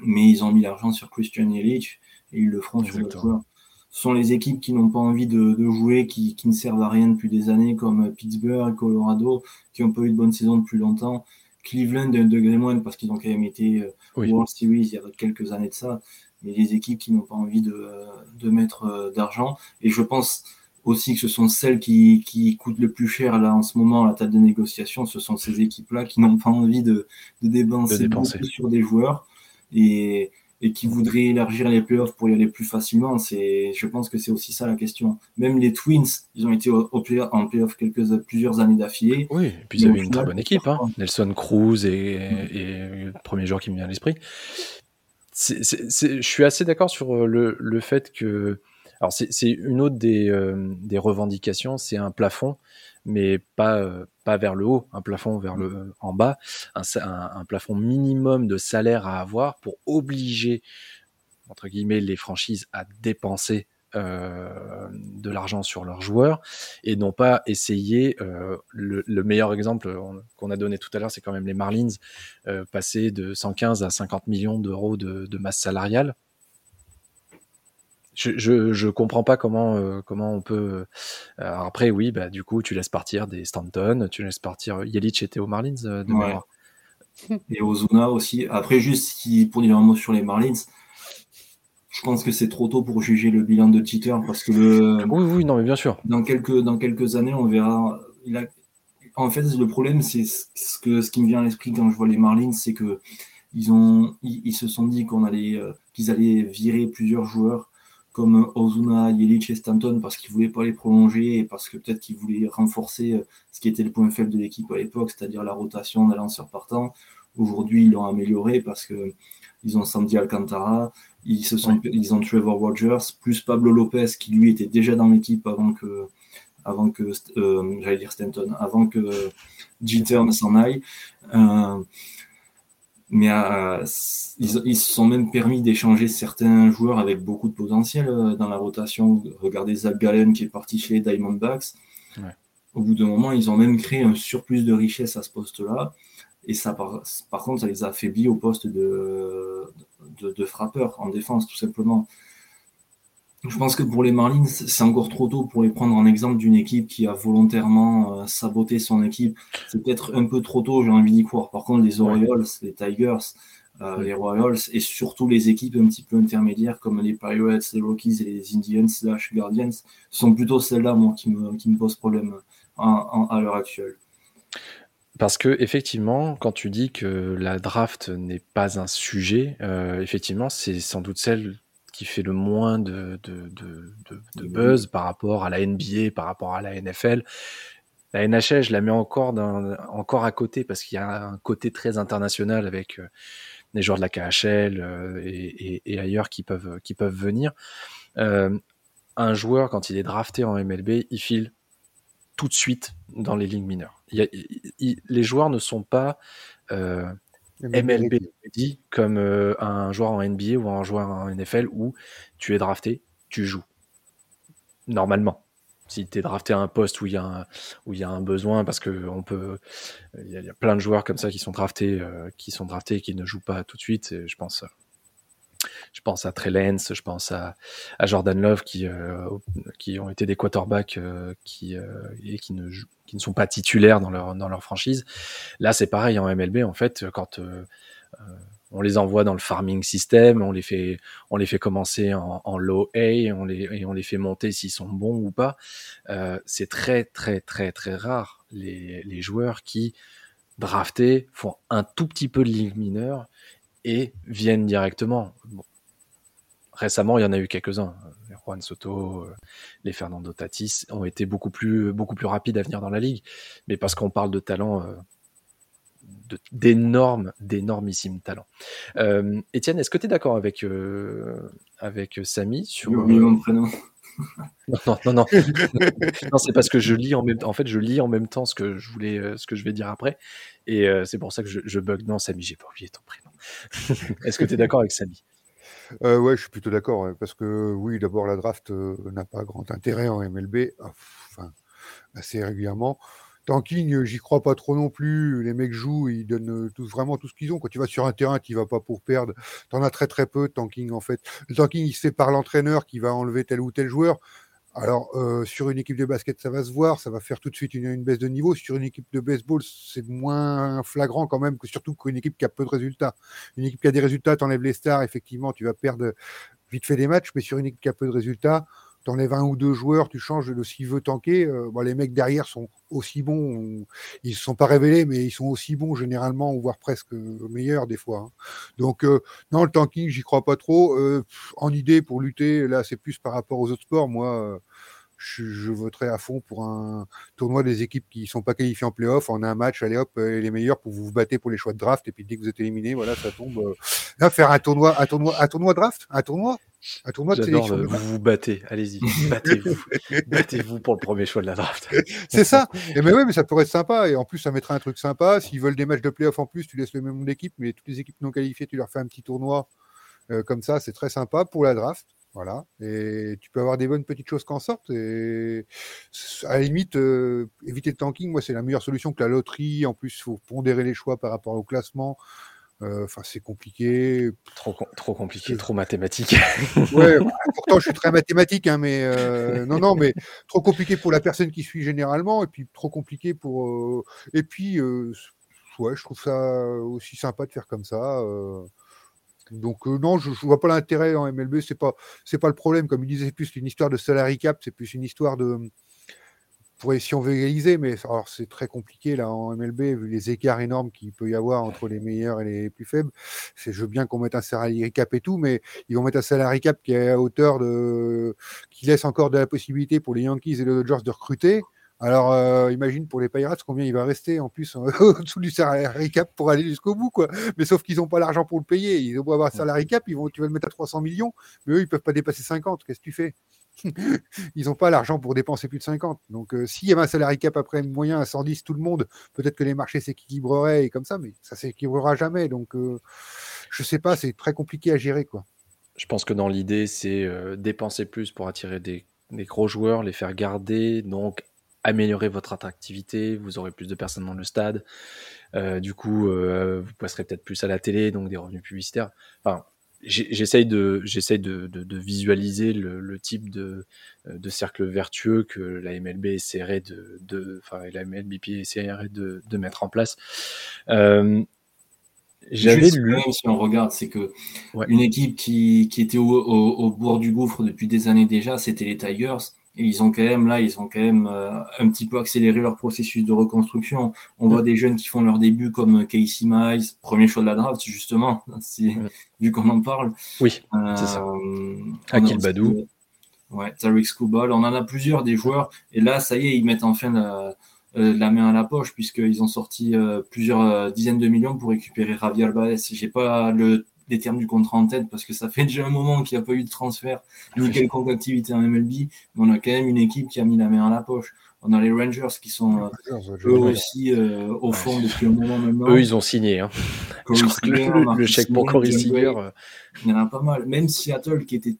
mais ils ont mis l'argent sur Christian Yelich et ils le feront sur le joueur. Ce sont les équipes qui n'ont pas envie de, jouer, qui, qui, ne servent à rien depuis des années, comme Pittsburgh, Colorado, qui n'ont pas eu de bonne saison depuis longtemps Cleveland d'un degré moindre parce qu'ils ont quand même été euh, World Series il y a quelques années de ça, mais les équipes qui n'ont pas envie de, euh, de mettre euh, d'argent. Et je pense aussi que ce sont celles qui, qui, coûtent le plus cher là en ce moment à la table de négociation, ce sont ces équipes-là qui n'ont pas envie de, de dépenser, de sur des joueurs. Et, et qui voudraient élargir les playoffs pour y aller plus facilement. C'est, je pense que c'est aussi ça la question. Même les Twins, ils ont été au, en playoff quelques, plusieurs années d'affilée. Oui, et puis ils avaient une très bonne équipe. Hein. Nelson Cruz et, et, le premier joueur qui me vient à l'esprit. je suis assez d'accord sur euh, le, le, fait que. Alors, c'est une autre des, euh, des revendications, c'est un plafond mais pas, euh, pas vers le haut, un plafond vers le en bas, un, un, plafond minimum de salaire à avoir pour obliger entre guillemets les franchises à dépenser euh, de l'argent sur leurs joueurs et non pas essayer euh, le, le, meilleur exemple qu'on a donné tout à l'heure c'est quand même les Marlins passer de 115 à 50 millions d'euros de, de masse salariale je, je, comprends pas comment euh, comment on peut. Euh, après, oui, bah du coup, tu laisses partir des Stanton, tu laisses partir Yelich était aux Marlins euh, de ouais. Et Ozuna aussi. Après, juste pour dire un mot sur les Marlins, je pense que c'est trop tôt pour juger le bilan de Jeter parce que le, oui, oui, non, mais bien sûr. Dans quelques dans quelques années, on verra. Il a, en fait, le problème, c'est ce que ce qui me vient à l'esprit quand je vois les Marlins, c'est que ils ont ils, se sont dit qu'on allait qu'ils allaient virer plusieurs joueurs comme Ozuna, Yelich et Stanton parce qu'ils ne voulaient pas les prolonger et parce que peut-être qu'ils voulaient renforcer euh, ce qui était le point faible de l'équipe à l'époque, c'est-à-dire la rotation d'un lanceur partant. Aujourd'hui, ils l'ont amélioré parce que ils ont Sandy Alcantara, ils, se sont, ils ont Trevor Rogers, plus Pablo Lopez qui lui était déjà dans l'équipe avant que, avant que euh, j'allais dire Stanton, avant que Jeter ne s'en aille. Euh, mais euh, ils, se sont même permis d'échanger certains joueurs avec beaucoup de potentiel euh, dans la rotation. Regardez Zach Gallen qui est parti chez les Diamondbacks. Ouais. Au bout d'un moment, ils ont même créé un surplus de richesse à ce poste-là. Et ça, par, par, contre, ça les a affaiblis au poste de, de, de frappeur en défense, tout simplement. Je pense que pour les Marlins, c'est encore trop tôt pour les prendre en exemple d'une équipe qui a volontairement euh, saboté son équipe. C'est peut-être un peu trop tôt, j'ai envie d'y croire. Par contre, les Orioles, les Tigers, euh, les Royals et surtout les équipes un petit peu intermédiaires comme les Pirates, les Rockies et les Indians slash Guardians sont plutôt celles-là, moi, qui me, qui me posent problème à l'heure actuelle. Parce que effectivement, quand tu dis que la draft n'est pas un sujet, euh, effectivement, c'est sans doute celle qui fait le moins de, de, de, de, buzz par rapport à la NBA, par rapport à la NFL. La NHL, je la mets encore, encore à côté parce qu'il y a un côté très international avec les joueurs de la KHL et, ailleurs qui peuvent, qui peuvent venir. un joueur, quand il est drafté en MLB, il file tout de suite dans les lignes mineures. les joueurs ne sont pas MLB dit comme un joueur en NBA ou un joueur en NFL où tu es drafté, tu joues. Normalement. Si tu es drafté à un poste où il y a un, où il y a un besoin, parce que on peut, il y, a, plein de joueurs comme ça qui sont draftés, qui sont draftés et qui ne jouent pas tout de suite. je pense, je pense à Trellens, je pense à, Jordan Love qui, qui ont été des quarterbacks qui, et qui ne, qui ne sont pas titulaires dans leur, dans leur franchise. Là, c'est pareil en MLB, en fait, quand on les envoie dans le farming system, on les fait, on les fait commencer en, low A, on les, et on les fait monter s'ils sont bons ou pas. Euh, c'est très, très, très, très rare les, les, joueurs qui, draftés, font un tout petit peu de ligue mineure et viennent directement. Récemment, il y en a eu quelques-uns. Les Juan Soto, euh, les Fernando Tatis ont été beaucoup plus, beaucoup plus rapides à venir dans la ligue. Mais parce qu'on parle de talent euh, d'énormes, d'énormissimes talents. Euh, Étienne, est-ce que tu es d'accord avec, euh, avec Samy sur. Oui, mon prénom. Non, non, non, non. c'est parce que je lis en même en fait, je lis en même temps ce que je voulais, euh, ce que je vais dire après. Et c'est pour ça que je, bug. Non, Samy, j'ai pas oublié ton prénom. Est-ce que tu es d'accord avec Samy? Euh, Ouais, je suis plutôt d'accord. parce que oui, d'abord, la draft n'a pas grand intérêt en MLB. Enfin, assez régulièrement. Tanking, euh, j'y crois pas trop non plus. Les mecs jouent, ils donnent euh, vraiment tout ce qu'ils ont. Quand tu vas sur un terrain, tu vas pas pour perdre. Tu en as très très peu de tanking en fait. Le tanking, il se par l'entraîneur qui va enlever tel ou tel joueur. Alors, euh, sur une équipe de basket, ça va se voir, ça va faire tout de suite une, baisse de niveau. Sur une équipe de baseball, c'est moins flagrant quand même, que surtout qu'une équipe qui a peu de résultats. Une équipe qui a des résultats, t'enlèves les stars, effectivement, tu vas perdre vite fait des matchs, mais sur une équipe qui a peu de résultats, tu enlèves un ou deux joueurs, tu changes de s'il veut tanker. Euh, les mecs derrière sont aussi bons. Ils ne se sont pas révélés, mais ils sont aussi bons généralement, voire presque meilleurs des fois. Hein. Donc, euh, non, le tanking, j'y crois pas trop. Euh, en idée pour lutter, là, c'est plus par rapport aux autres sports. Moi, je, voterai à fond pour un tournoi des équipes qui ne sont pas qualifiées en playoff. On a un match, allez hop, les meilleurs pour vous vous battre pour les choix de draft. Et puis dès que vous êtes éliminé, voilà, ça tombe. Là, faire un tournoi, un tournoi, un tournoi draft, un tournoi un tournoi de sélection. vous vous battez, allez-y, battez-vous. battez-vous pour le premier choix de la draft. c'est ça. Et mais oui, mais ça pourrait être sympa. Et en plus, ça mettrait un truc sympa. S'ils veulent des matchs de playoff en plus, tu laisses le même nombre d'équipes, mais toutes les équipes non qualifiées, tu leur fais un petit tournoi euh, comme ça. C'est très sympa pour la draft. Voilà. Et tu peux avoir des bonnes petites choses qui en sortent. Et à la limite, euh, éviter le tanking, moi, c'est la meilleure solution que la loterie. En plus, il faut pondérer les choix par rapport au classement. Euh, enfin, c'est compliqué. Trop, trop compliqué, trop mathématique. ouais, bah, pourtant je suis très mathématique, hein, mais euh, non, non, mais trop compliqué pour la personne qui suit généralement, et puis trop compliqué pour. Et puis, ouais, je trouve ça aussi sympa de faire comme ça. Donc non, je, ne vois pas l'intérêt en MLB. C'est pas, pas le problème. Comme il disait, c'est plus une histoire de salary cap, c'est plus une histoire de pour, si on veut égaliser, mais alors c'est très compliqué là en MLB, vu les écarts énormes qu'il peut y avoir entre les meilleurs et les plus faibles. Je veux bien qu'on mette un salary cap et tout, mais ils vont mettre un salary cap qui est à hauteur de, qui laisse encore de la possibilité pour les Yankees et les Dodgers de recruter. Alors, euh, imagine pour les Pirates combien il va rester en plus au-dessous du salary cap pour aller jusqu'au bout, quoi. Mais sauf qu'ils n'ont pas l'argent pour le payer. Ils vont avoir un salary cap, ils vont, tu vas le mettre à 300 millions, mais eux, ils peuvent pas dépasser 50. Qu'est-ce que tu fais? Ils n'ont pas l'argent pour dépenser plus de 50. Donc, euh, s'il y avait un salary cap après moyen à 110, tout le monde, peut-être que les marchés s'équilibreraient et comme ça, mais ça s'équilibrera jamais. Donc, euh, je sais pas, c'est très compliqué à gérer, quoi. Je pense que dans l'idée, c'est euh, dépenser plus pour attirer des, gros joueurs, les faire garder, donc améliorer votre attractivité, vous aurez plus de personnes dans le stade. du coup, vous passerez peut-être plus à la télé, donc des revenus publicitaires. Enfin, j'essaye de, j'essaye de, de, visualiser le, le, type de, de cercle vertueux que la MLB essaierait de, de enfin, la MLBP essaierait de, de mettre en place. Euh, j'avais lu. Si on regarde, c'est que une équipe qui, qui était au, au, au, bord du gouffre depuis des années déjà, c'était les Tigers. Ils ont quand même, là, ils ont quand même euh, un petit peu accéléré leur processus de reconstruction. On voit des jeunes qui font leur début comme Casey Miles, premier choix de la draft, justement, vu qu'on en parle. Oui, c'est ça. Euh, Akil Badou. Ouais, Tariq Skubal. On en a plusieurs des joueurs. Et là, ça y est, ils mettent enfin la main à la poche, puisqu'ils ont sorti plusieurs dizaines de millions pour récupérer Javier Alvarez. J'ai pas le, les termes du contrat en tête, parce que ça fait déjà un moment qu'il n'y a pas eu de transfert, ni quelconque activité en MLB, mais on a quand même une équipe qui a mis la main à la poche. On a les Rangers qui sont eux aussi au fond depuis un moment maintenant. Eux, ils ont signé. Hein. Je crois que le, chèque pour Corey Seager. Il y en a pas mal. Même Seattle, qui était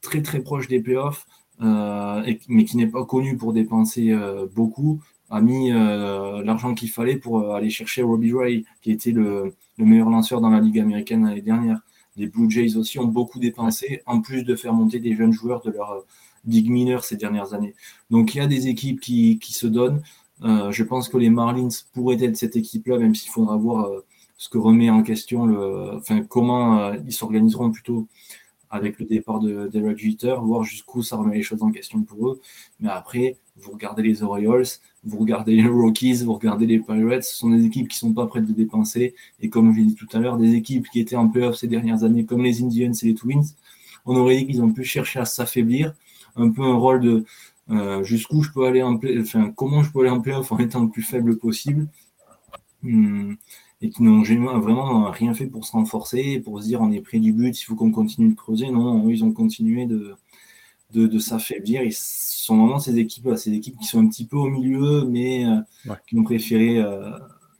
très très proche des playoffs, euh, mais qui n'est pas connu pour dépenser euh, beaucoup, a mis euh, l'argent qu'il fallait pour aller chercher Robbie Ray, qui était le, meilleur lanceur dans la Ligue américaine l'année dernière. Les Blue Jays aussi ont beaucoup dépensé, en plus de faire monter des jeunes joueurs de leur Ligue mineure ces dernières années. Donc il y a des équipes qui, qui se donnent. je pense que les Marlins pourraient être cette équipe-là, même s'il faudra voir ce que remet en question, le, enfin comment ils s'organiseront plutôt avec le départ de Derek Jeter, voir jusqu'où ça remet les choses en question pour eux. Mais après, vous regardez les Orioles, vous regardez les Rockies, vous regardez les Pirates, ce sont des équipes qui sont pas prêtes de dépenser. Et comme je l'ai dit tout à l'heure, des équipes qui étaient en playoff ces dernières années, comme les Indians et les Twins, on aurait dit qu'ils ont pu chercher à s'affaiblir, un peu un rôle de euh, jusqu'où je peux aller en play, enfin comment je peux aller en playoff en étant le plus faible possible. Hmm et qui n'ont vraiment rien fait pour se renforcer, pour se dire on est près du but, il faut qu'on continue de creuser. Non, ils ont continué de, de, s'affaiblir. Ils sont vraiment ces équipes, ces équipes qui sont un petit peu au milieu, mais euh, qui ont préféré. Euh,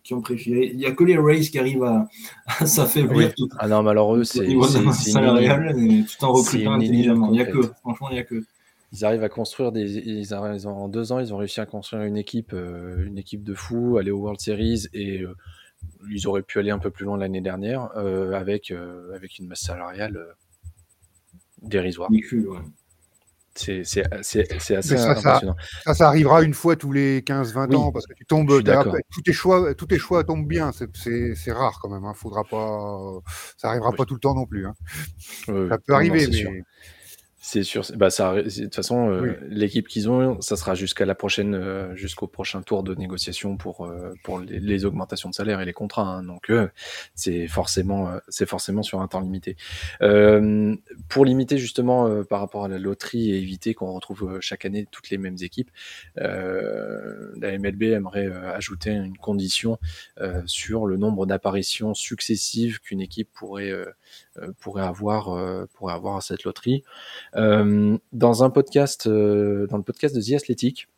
qui ont préféré. Il n'y a que les Rays qui arrivent à, s'affaiblir. Tout, ah non, mais alors eux, c'est. tout en recrutant intelligemment. Il n'y a que. Franchement, il n'y a que. Ils arrivent à construire des. Ils arrivent, en deux ans, ils ont réussi à construire une équipe, euh, une équipe de fous, aller aux World Series et ils auraient pu aller un peu plus loin l'année dernière euh, avec, euh, avec une masse salariale euh, dérisoire. C'est assez ça, impressionnant. Ça, ça, arrivera une fois tous les 15-20 ans parce que tu tombes, tous tes choix, tous tes choix tombent bien. C'est rare quand même. Hein. Faudra pas, ça arrivera pas tout le temps non plus. Hein. ça peut arriver, mais c'est sûr. Bah ça, de toute façon, euh, l'équipe qu'ils ont, ça sera jusqu'à la prochaine, euh, jusqu'au prochain tour de négociation pour euh, pour les, augmentations de salaire et les contrats. Hein. Donc c'est forcément c'est forcément sur un temps limité. pour limiter justement par rapport à la loterie et éviter qu'on retrouve chaque année toutes les mêmes équipes, la MLB aimerait ajouter une condition sur le nombre d'apparitions successives qu'une équipe pourrait pourrait avoir pourrait avoir cette loterie. Euh, dans un podcast, euh, dans le podcast de The Athletic,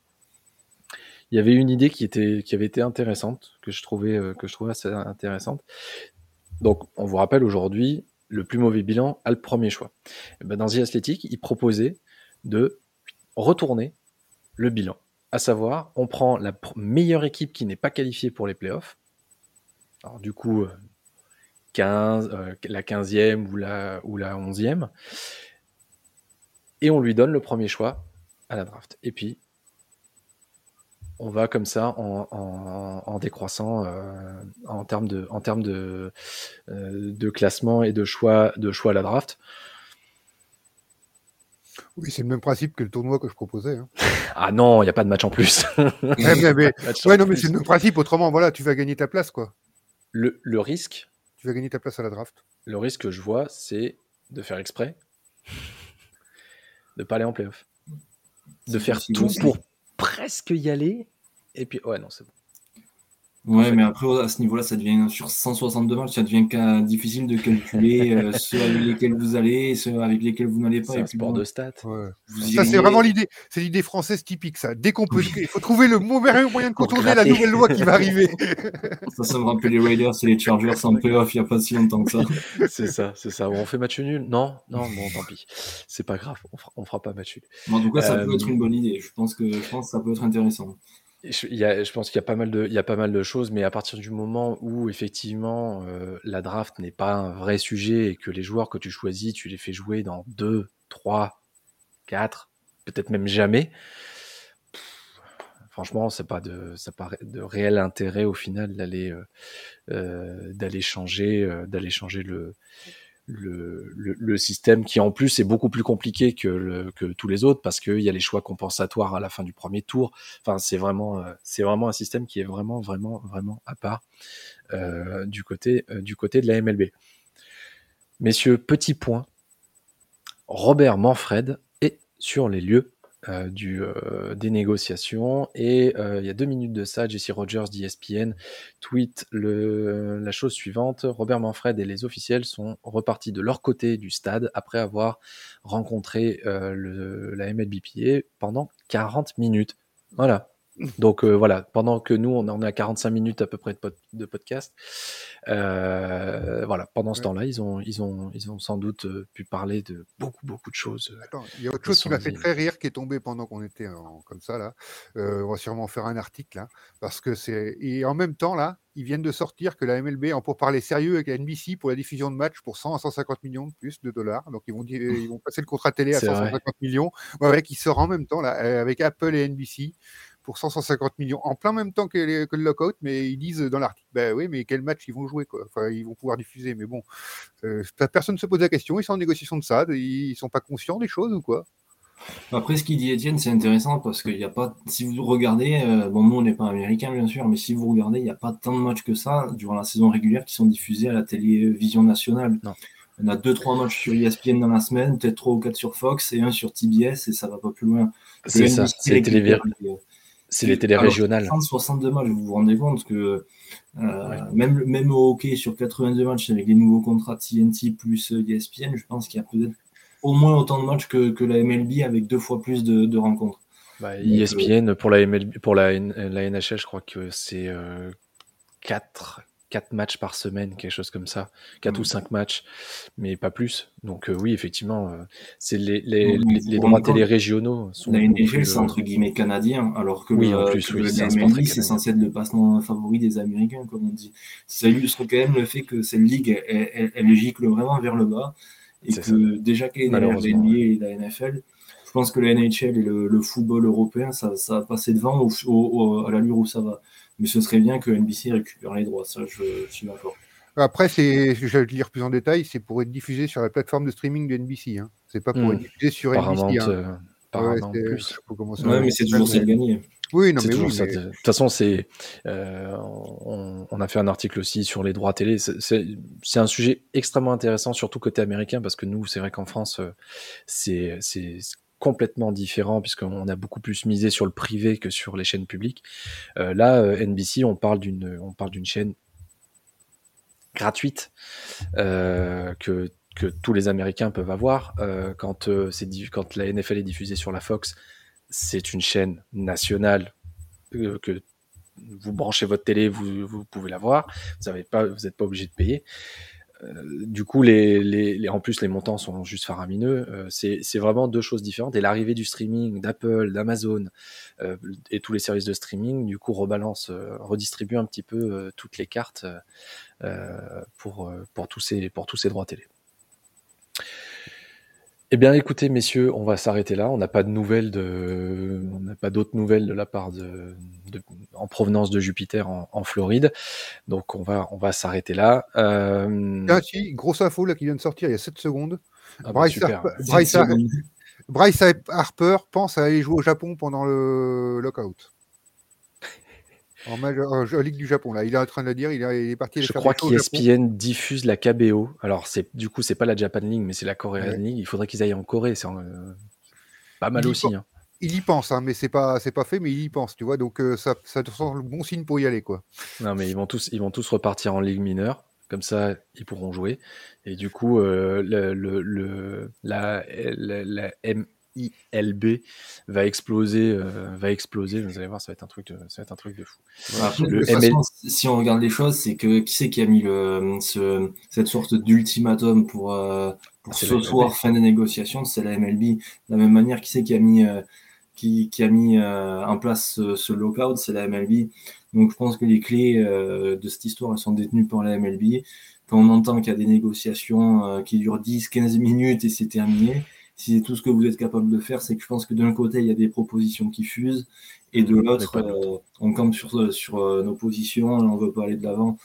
il y avait une idée qui était, qui avait été intéressante, que je trouvais, euh, que je trouvais assez intéressante. Donc, on vous rappelle aujourd'hui, le plus mauvais bilan a le premier choix. Et ben, dans The Athletic, il proposait de retourner le bilan. À savoir, on prend la meilleure équipe qui n'est pas qualifiée pour les playoffs. Alors, du coup, 15, la 15e ou la, ou la 11e et on lui donne le premier choix à la draft. Et puis, on va comme ça en, décroissant euh, en termes de, en termes de, euh, de classement et de choix, de choix à la draft. Oui, c'est le même principe que le tournoi que je proposais. Hein. ah non, il n'y a pas de match en plus. ouais, non, mais c'est le même principe. Autrement, voilà, tu vas gagner ta place, quoi. Le, le risque. Tu vas gagner ta place à la draft. Le risque que je vois, c'est de faire exprès de pas aller en playoff. De faire tout pour presque y aller. Et puis, ouais, non, c'est bon. Ouais, mais après, à ce niveau-là, ça devient sur 162 matchs, ça devient difficile de calculer euh, ceux avec lesquels vous allez, ceux avec lesquels vous n'allez pas. C'est un sport de stats. Ça, c'est vraiment l'idée. C'est l'idée française typique, ça. Dès qu'on peut, il faut trouver le mauvais moyen de contourner la nouvelle loi qui va arriver. ça, ça me rappelle les Raiders et les Chargers en playoff il n'y a pas si longtemps que ça. c'est ça, c'est ça. On fait match nul? Non, non, bon, tant pis. C'est pas grave, on fera, fera pas match nul. en tout cas, ça peut être une bonne idée. Je pense que, je pense que ça peut être intéressant. Je, y a, je pense qu'il y a pas mal de, il y a pas mal de choses, mais à partir du moment où effectivement euh, la draft n'est pas un vrai sujet et que les joueurs que tu choisis, tu les fais jouer dans 2, 3, 4, peut-être même jamais. franchement, c'est pas de, ça paraît de réel intérêt au final d'aller, euh, euh d'aller changer, euh, d'aller changer le, le, le, système qui en plus est beaucoup plus compliqué que, le, que tous les autres parce qu'il y a les choix compensatoires à la fin du premier tour. Enfin, c'est vraiment, euh, c'est vraiment un système qui est vraiment, vraiment, vraiment à part euh, du, côté, euh, du côté de la MLB. Messieurs, petit point. Robert Manfred est sur les lieux euh, du, euh, des négociations. Et il y a deux minutes de ça, Jesse Rogers d'ESPN tweet le, la chose suivante. Robert Manfred et les officiels sont repartis de leur côté du stade après avoir rencontré le, la MLBPA pendant 40 minutes. Voilà. Donc euh, voilà, pendant que nous, on en est à 45 minutes à peu près de, podcast, euh, voilà, pendant ce temps-là, ils ont, ils, ont, ils ont sans doute euh, pu parler de beaucoup, beaucoup de choses. Attends, il y a autre chose qui m'a fait très rire qui est tombé pendant qu'on était comme ça, là. on va sûrement faire un article, là, parce que c'est. Et en même temps, là, ils viennent de sortir que la MLB, en pour parler sérieux avec la NBC pour la diffusion de matchs pour 100 à 150 millions de plus de dollars. Donc ils vont, ils vont passer le contrat télé à 150 millions. Ouais, qui sort en même temps, là, avec Apple et NBC pour 150 millions en plein même temps que, le lockout, mais ils disent dans l'article, ben oui, mais quel match ils vont jouer, quoi. Enfin, ils vont pouvoir diffuser, mais bon, euh, personne ne se pose la question, ils sont en négociation de ça, ils sont pas conscients des choses ou quoi? Après, ce qu'il dit Étienne, c'est intéressant parce qu'il n'y a pas, si vous regardez, euh, bon, nous on n'est pas américain bien sûr, mais si vous regardez, il n'y a pas tant de matchs que ça durant la saison régulière qui sont diffusés à la télévision nationale. Non. On a deux, trois matchs sur ESPN dans la semaine, peut-être trois ou quatre sur Fox et un sur TBS et ça va pas plus loin. C'est ça, c'est les c'est les télé régionales. 62 matchs, vous vous rendez compte que euh, même, même au hockey, sur 82 matchs avec les nouveaux contrats TNT plus ESPN, je pense qu'il y a peut-être au moins autant de matchs que, que, la MLB avec deux fois plus de, de rencontres. Bah, ESPN pour la MLB, pour la, la NHL, je crois que c'est euh, 4, 4 matchs par semaine, quelque chose comme ça, 4 ou 5 matchs, mais pas plus. Donc euh, oui, effectivement, euh, c'est les, les, les, droits télé régionaux. Sont la NHL, c'est entre guillemets canadien, alors que oui, le, en plus, oui, c'est censé être le passement favori des Américains, comme on dit. Ça illustre quand même le fait que cette ligue, elle, elle, gicle vraiment vers le bas, et que déjà y a la NBA et la NFL, je pense que la NHL et le, football européen, ça, ça va passer devant au, à l'allure où ça va mais ce serait bien que NBC récupère les droits, ça je, suis d'accord. Après, c'est, je vais le lire plus en détail, c'est pour être diffusé sur la plateforme de streaming de NBC. Hein. C'est pas pour hmm. être diffusé sur NBC. Hein. Euh, plus. Ouais, mais c'est toujours ça de gagner. Oui, non, mais oui, De toute façon, c'est, euh, on, a fait un article aussi sur les droits télé. C'est un sujet extrêmement intéressant, surtout côté américain, parce que nous, c'est vrai qu'en France, euh, c'est complètement différent puisqu'on a beaucoup plus misé sur le privé que sur les chaînes publiques. Euh, là, euh, NBC, on parle d'une, on parle d'une chaîne gratuite euh, que, que tous les Américains peuvent avoir. quand, c'est, quand la NFL est diffusée sur la Fox, c'est une chaîne nationale que vous branchez votre télé, vous, vous pouvez la voir. Vous n'êtes pas, vous pas obligé de payer. Euh, du coup, les, les, en plus, les montants sont juste faramineux. Euh, c'est vraiment deux choses différentes. Et l'arrivée du streaming, d'Apple, d'Amazon euh, et tous les services de streaming, du coup, rebalance, redistribue un petit peu toutes les cartes pour, pour, tous ces, pour tous ces droits télé. Eh bien, écoutez, messieurs, on va s'arrêter là. On n'a pas de nouvelles de, on n'a pas d'autres nouvelles de la part de, en provenance de Jupiter en, Floride. Donc, on va, on va s'arrêter là. Euh... Ah, si, grosse info là qui vient de sortir il y a 7 secondes. Ah, bah, Bryce, Bryce, Harper pense à aller jouer au Japon pendant le lockout. En, Ligue du Japon, là. Il est en train de le dire, il, est parti. Je crois qu'ESPN diffuse la KBO. Alors, c'est du coup, c'est pas la Japan League, mais c'est la Korean League. Il faudrait qu'ils aillent en Corée. C'est euh, pas mal aussi. Hein. Il y pense, hein, mais c'est pas, c'est pas fait, mais il y pense, tu vois. Donc, euh, ça, ça te sent le bon signe pour y aller, quoi. Non, mais ils vont tous, ils vont tous repartir en Ligue mineure. Comme ça, ils pourront jouer. Et du coup, euh, le, le, la, la, la M ILB va exploser, euh, va exploser. Vous allez voir, ça va être un truc de, ça va être un truc de fou. si on regarde les choses, c'est que qui c'est qui a mis le, ce, cette sorte d'ultimatum pour, euh, pour ce soir fin des négociations C'est la MLB. De la même manière, qui c'est qui a mis, euh, qui, qui, a mis en place ce, ce lockout C'est la MLB. Donc je pense que les clés de cette histoire elles sont détenues par la MLB. Quand on entend qu'il y a des négociations qui durent 10-15 minutes et c'est terminé si c'est tout ce que vous êtes capable de faire, c'est que je pense que d'un côté, il y a des propositions qui fusent, et de l'autre, euh, on campe sur, euh, sur euh, nos positions, on ne veut pas aller de l'avant.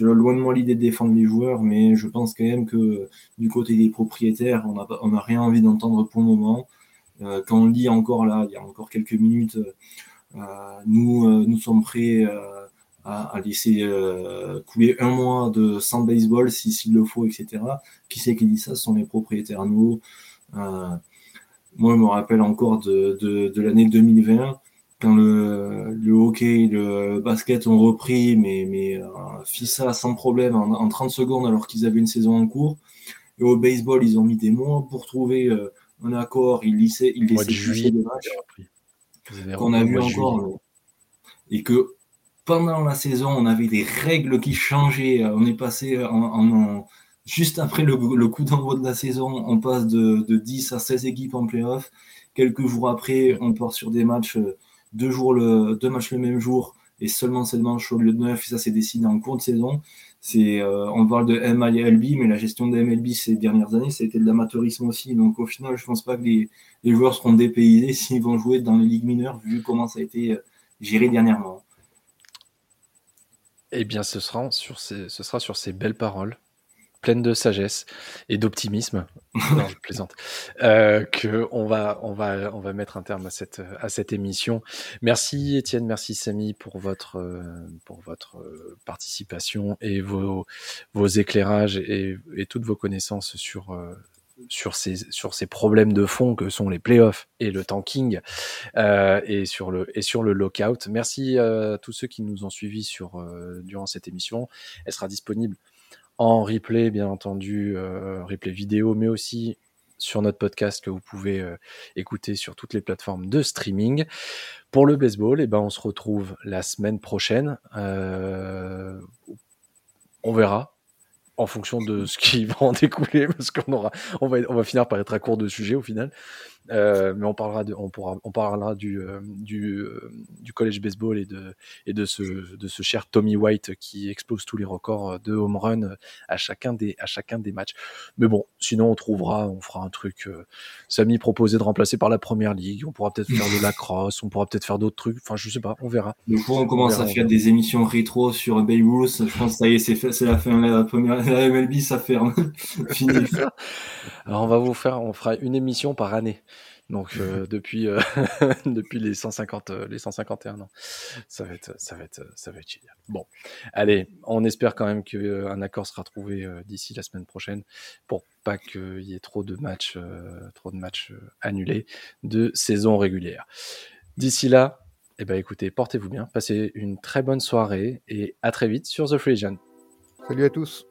Loin de moi l'idée de défendre les joueurs, mais je pense quand même que du côté des propriétaires, on n'a on rien envie d'entendre pour le moment. quand on lit encore là, il y a encore quelques minutes, nous, nous sommes prêts à, laisser couler un mois de sans baseball s'il le faut, etc. Qui c'est qui dit ça? Ce sont les propriétaires. Nous, euh, moi, je me rappelle encore de, de, l'année 2020, quand le, le, hockey et le basket ont repris, mais, mais euh, FISA sans problème en, 30 secondes alors qu'ils avaient une saison en cours. Et au baseball, ils ont mis des mois pour trouver euh, un accord. Ils laissaient, ils laissaient des matchs qu'on a vu encore. Et que pendant la saison, on avait des règles qui changeaient. On est passé en Juste après le, coup d'envoi de la saison, on passe de, 10 à 16 équipes en playoff. Quelques jours après, on part sur des matchs, euh, deux, jours le, deux matchs le même jour et seulement 7 manches au lieu de 9. Et ça, c'est décidé en cours de saison. C'est, euh, on parle de MILB, mais la gestion de MLB ces dernières années, ça a été de l'amateurisme aussi. Donc au final, je pense pas que les, joueurs seront dépaysés s'ils vont jouer dans les ligues mineures, vu comment ça a été euh, géré dernièrement. Eh bien, ce sera sur ce sera sur ces belles paroles pleine de sagesse et d'optimisme, non, je plaisante, euh, que on va, on va, on va mettre un terme à cette, à cette émission. Merci Étienne, merci Samy pour votre, euh, pour votre euh, participation et vos, vos éclairages et, et toutes vos connaissances sur, euh, sur ces, sur ces problèmes de fond que sont les playoffs et le tanking euh, et, sur le, et sur le lockout. Merci à tous ceux qui nous ont suivis sur, euh, durant cette émission. Elle sera disponible en replay, bien entendu, euh, replay vidéo, mais aussi sur notre podcast que vous pouvez euh, écouter sur toutes les plateformes de streaming. Pour le baseball, eh ben, on se retrouve la semaine prochaine. Euh, on verra en fonction de ce qui va en découler, parce qu'on on va finir par être à court de sujet au final. Euh, mais on parlera, de, on, pourra, on parlera du, euh, du, euh, du, college baseball et de, et de ce, de ce cher Tommy White qui explose tous les records de home run à chacun des, à chacun des matchs. Mais bon, sinon on trouvera, on fera un truc. Samy proposé de remplacer par la première ligue. On pourra peut-être faire de la crosse, on pourra peut-être faire d'autres trucs. Enfin, je sais pas, on verra. Du coup, on commence à faire des émissions rétro sur Babe Ruth. Je pense que ça y est, c'est, c'est la fin. La première, la MLB, ça ferme. Fini. Alors, on va vous faire, on fera une émission par année. Donc euh, depuis euh, depuis les 150 euh, les 151 ans, ça va être ça va être ça va être génial. Bon, allez, on espère quand même qu'un accord sera trouvé d'ici la semaine prochaine pour pas qu'il y ait trop de matchs trop de matchs annulés de saison régulière. D'ici là, eh ben écoutez, portez-vous bien, passez une très bonne soirée et à très vite sur The Free Salut à tous.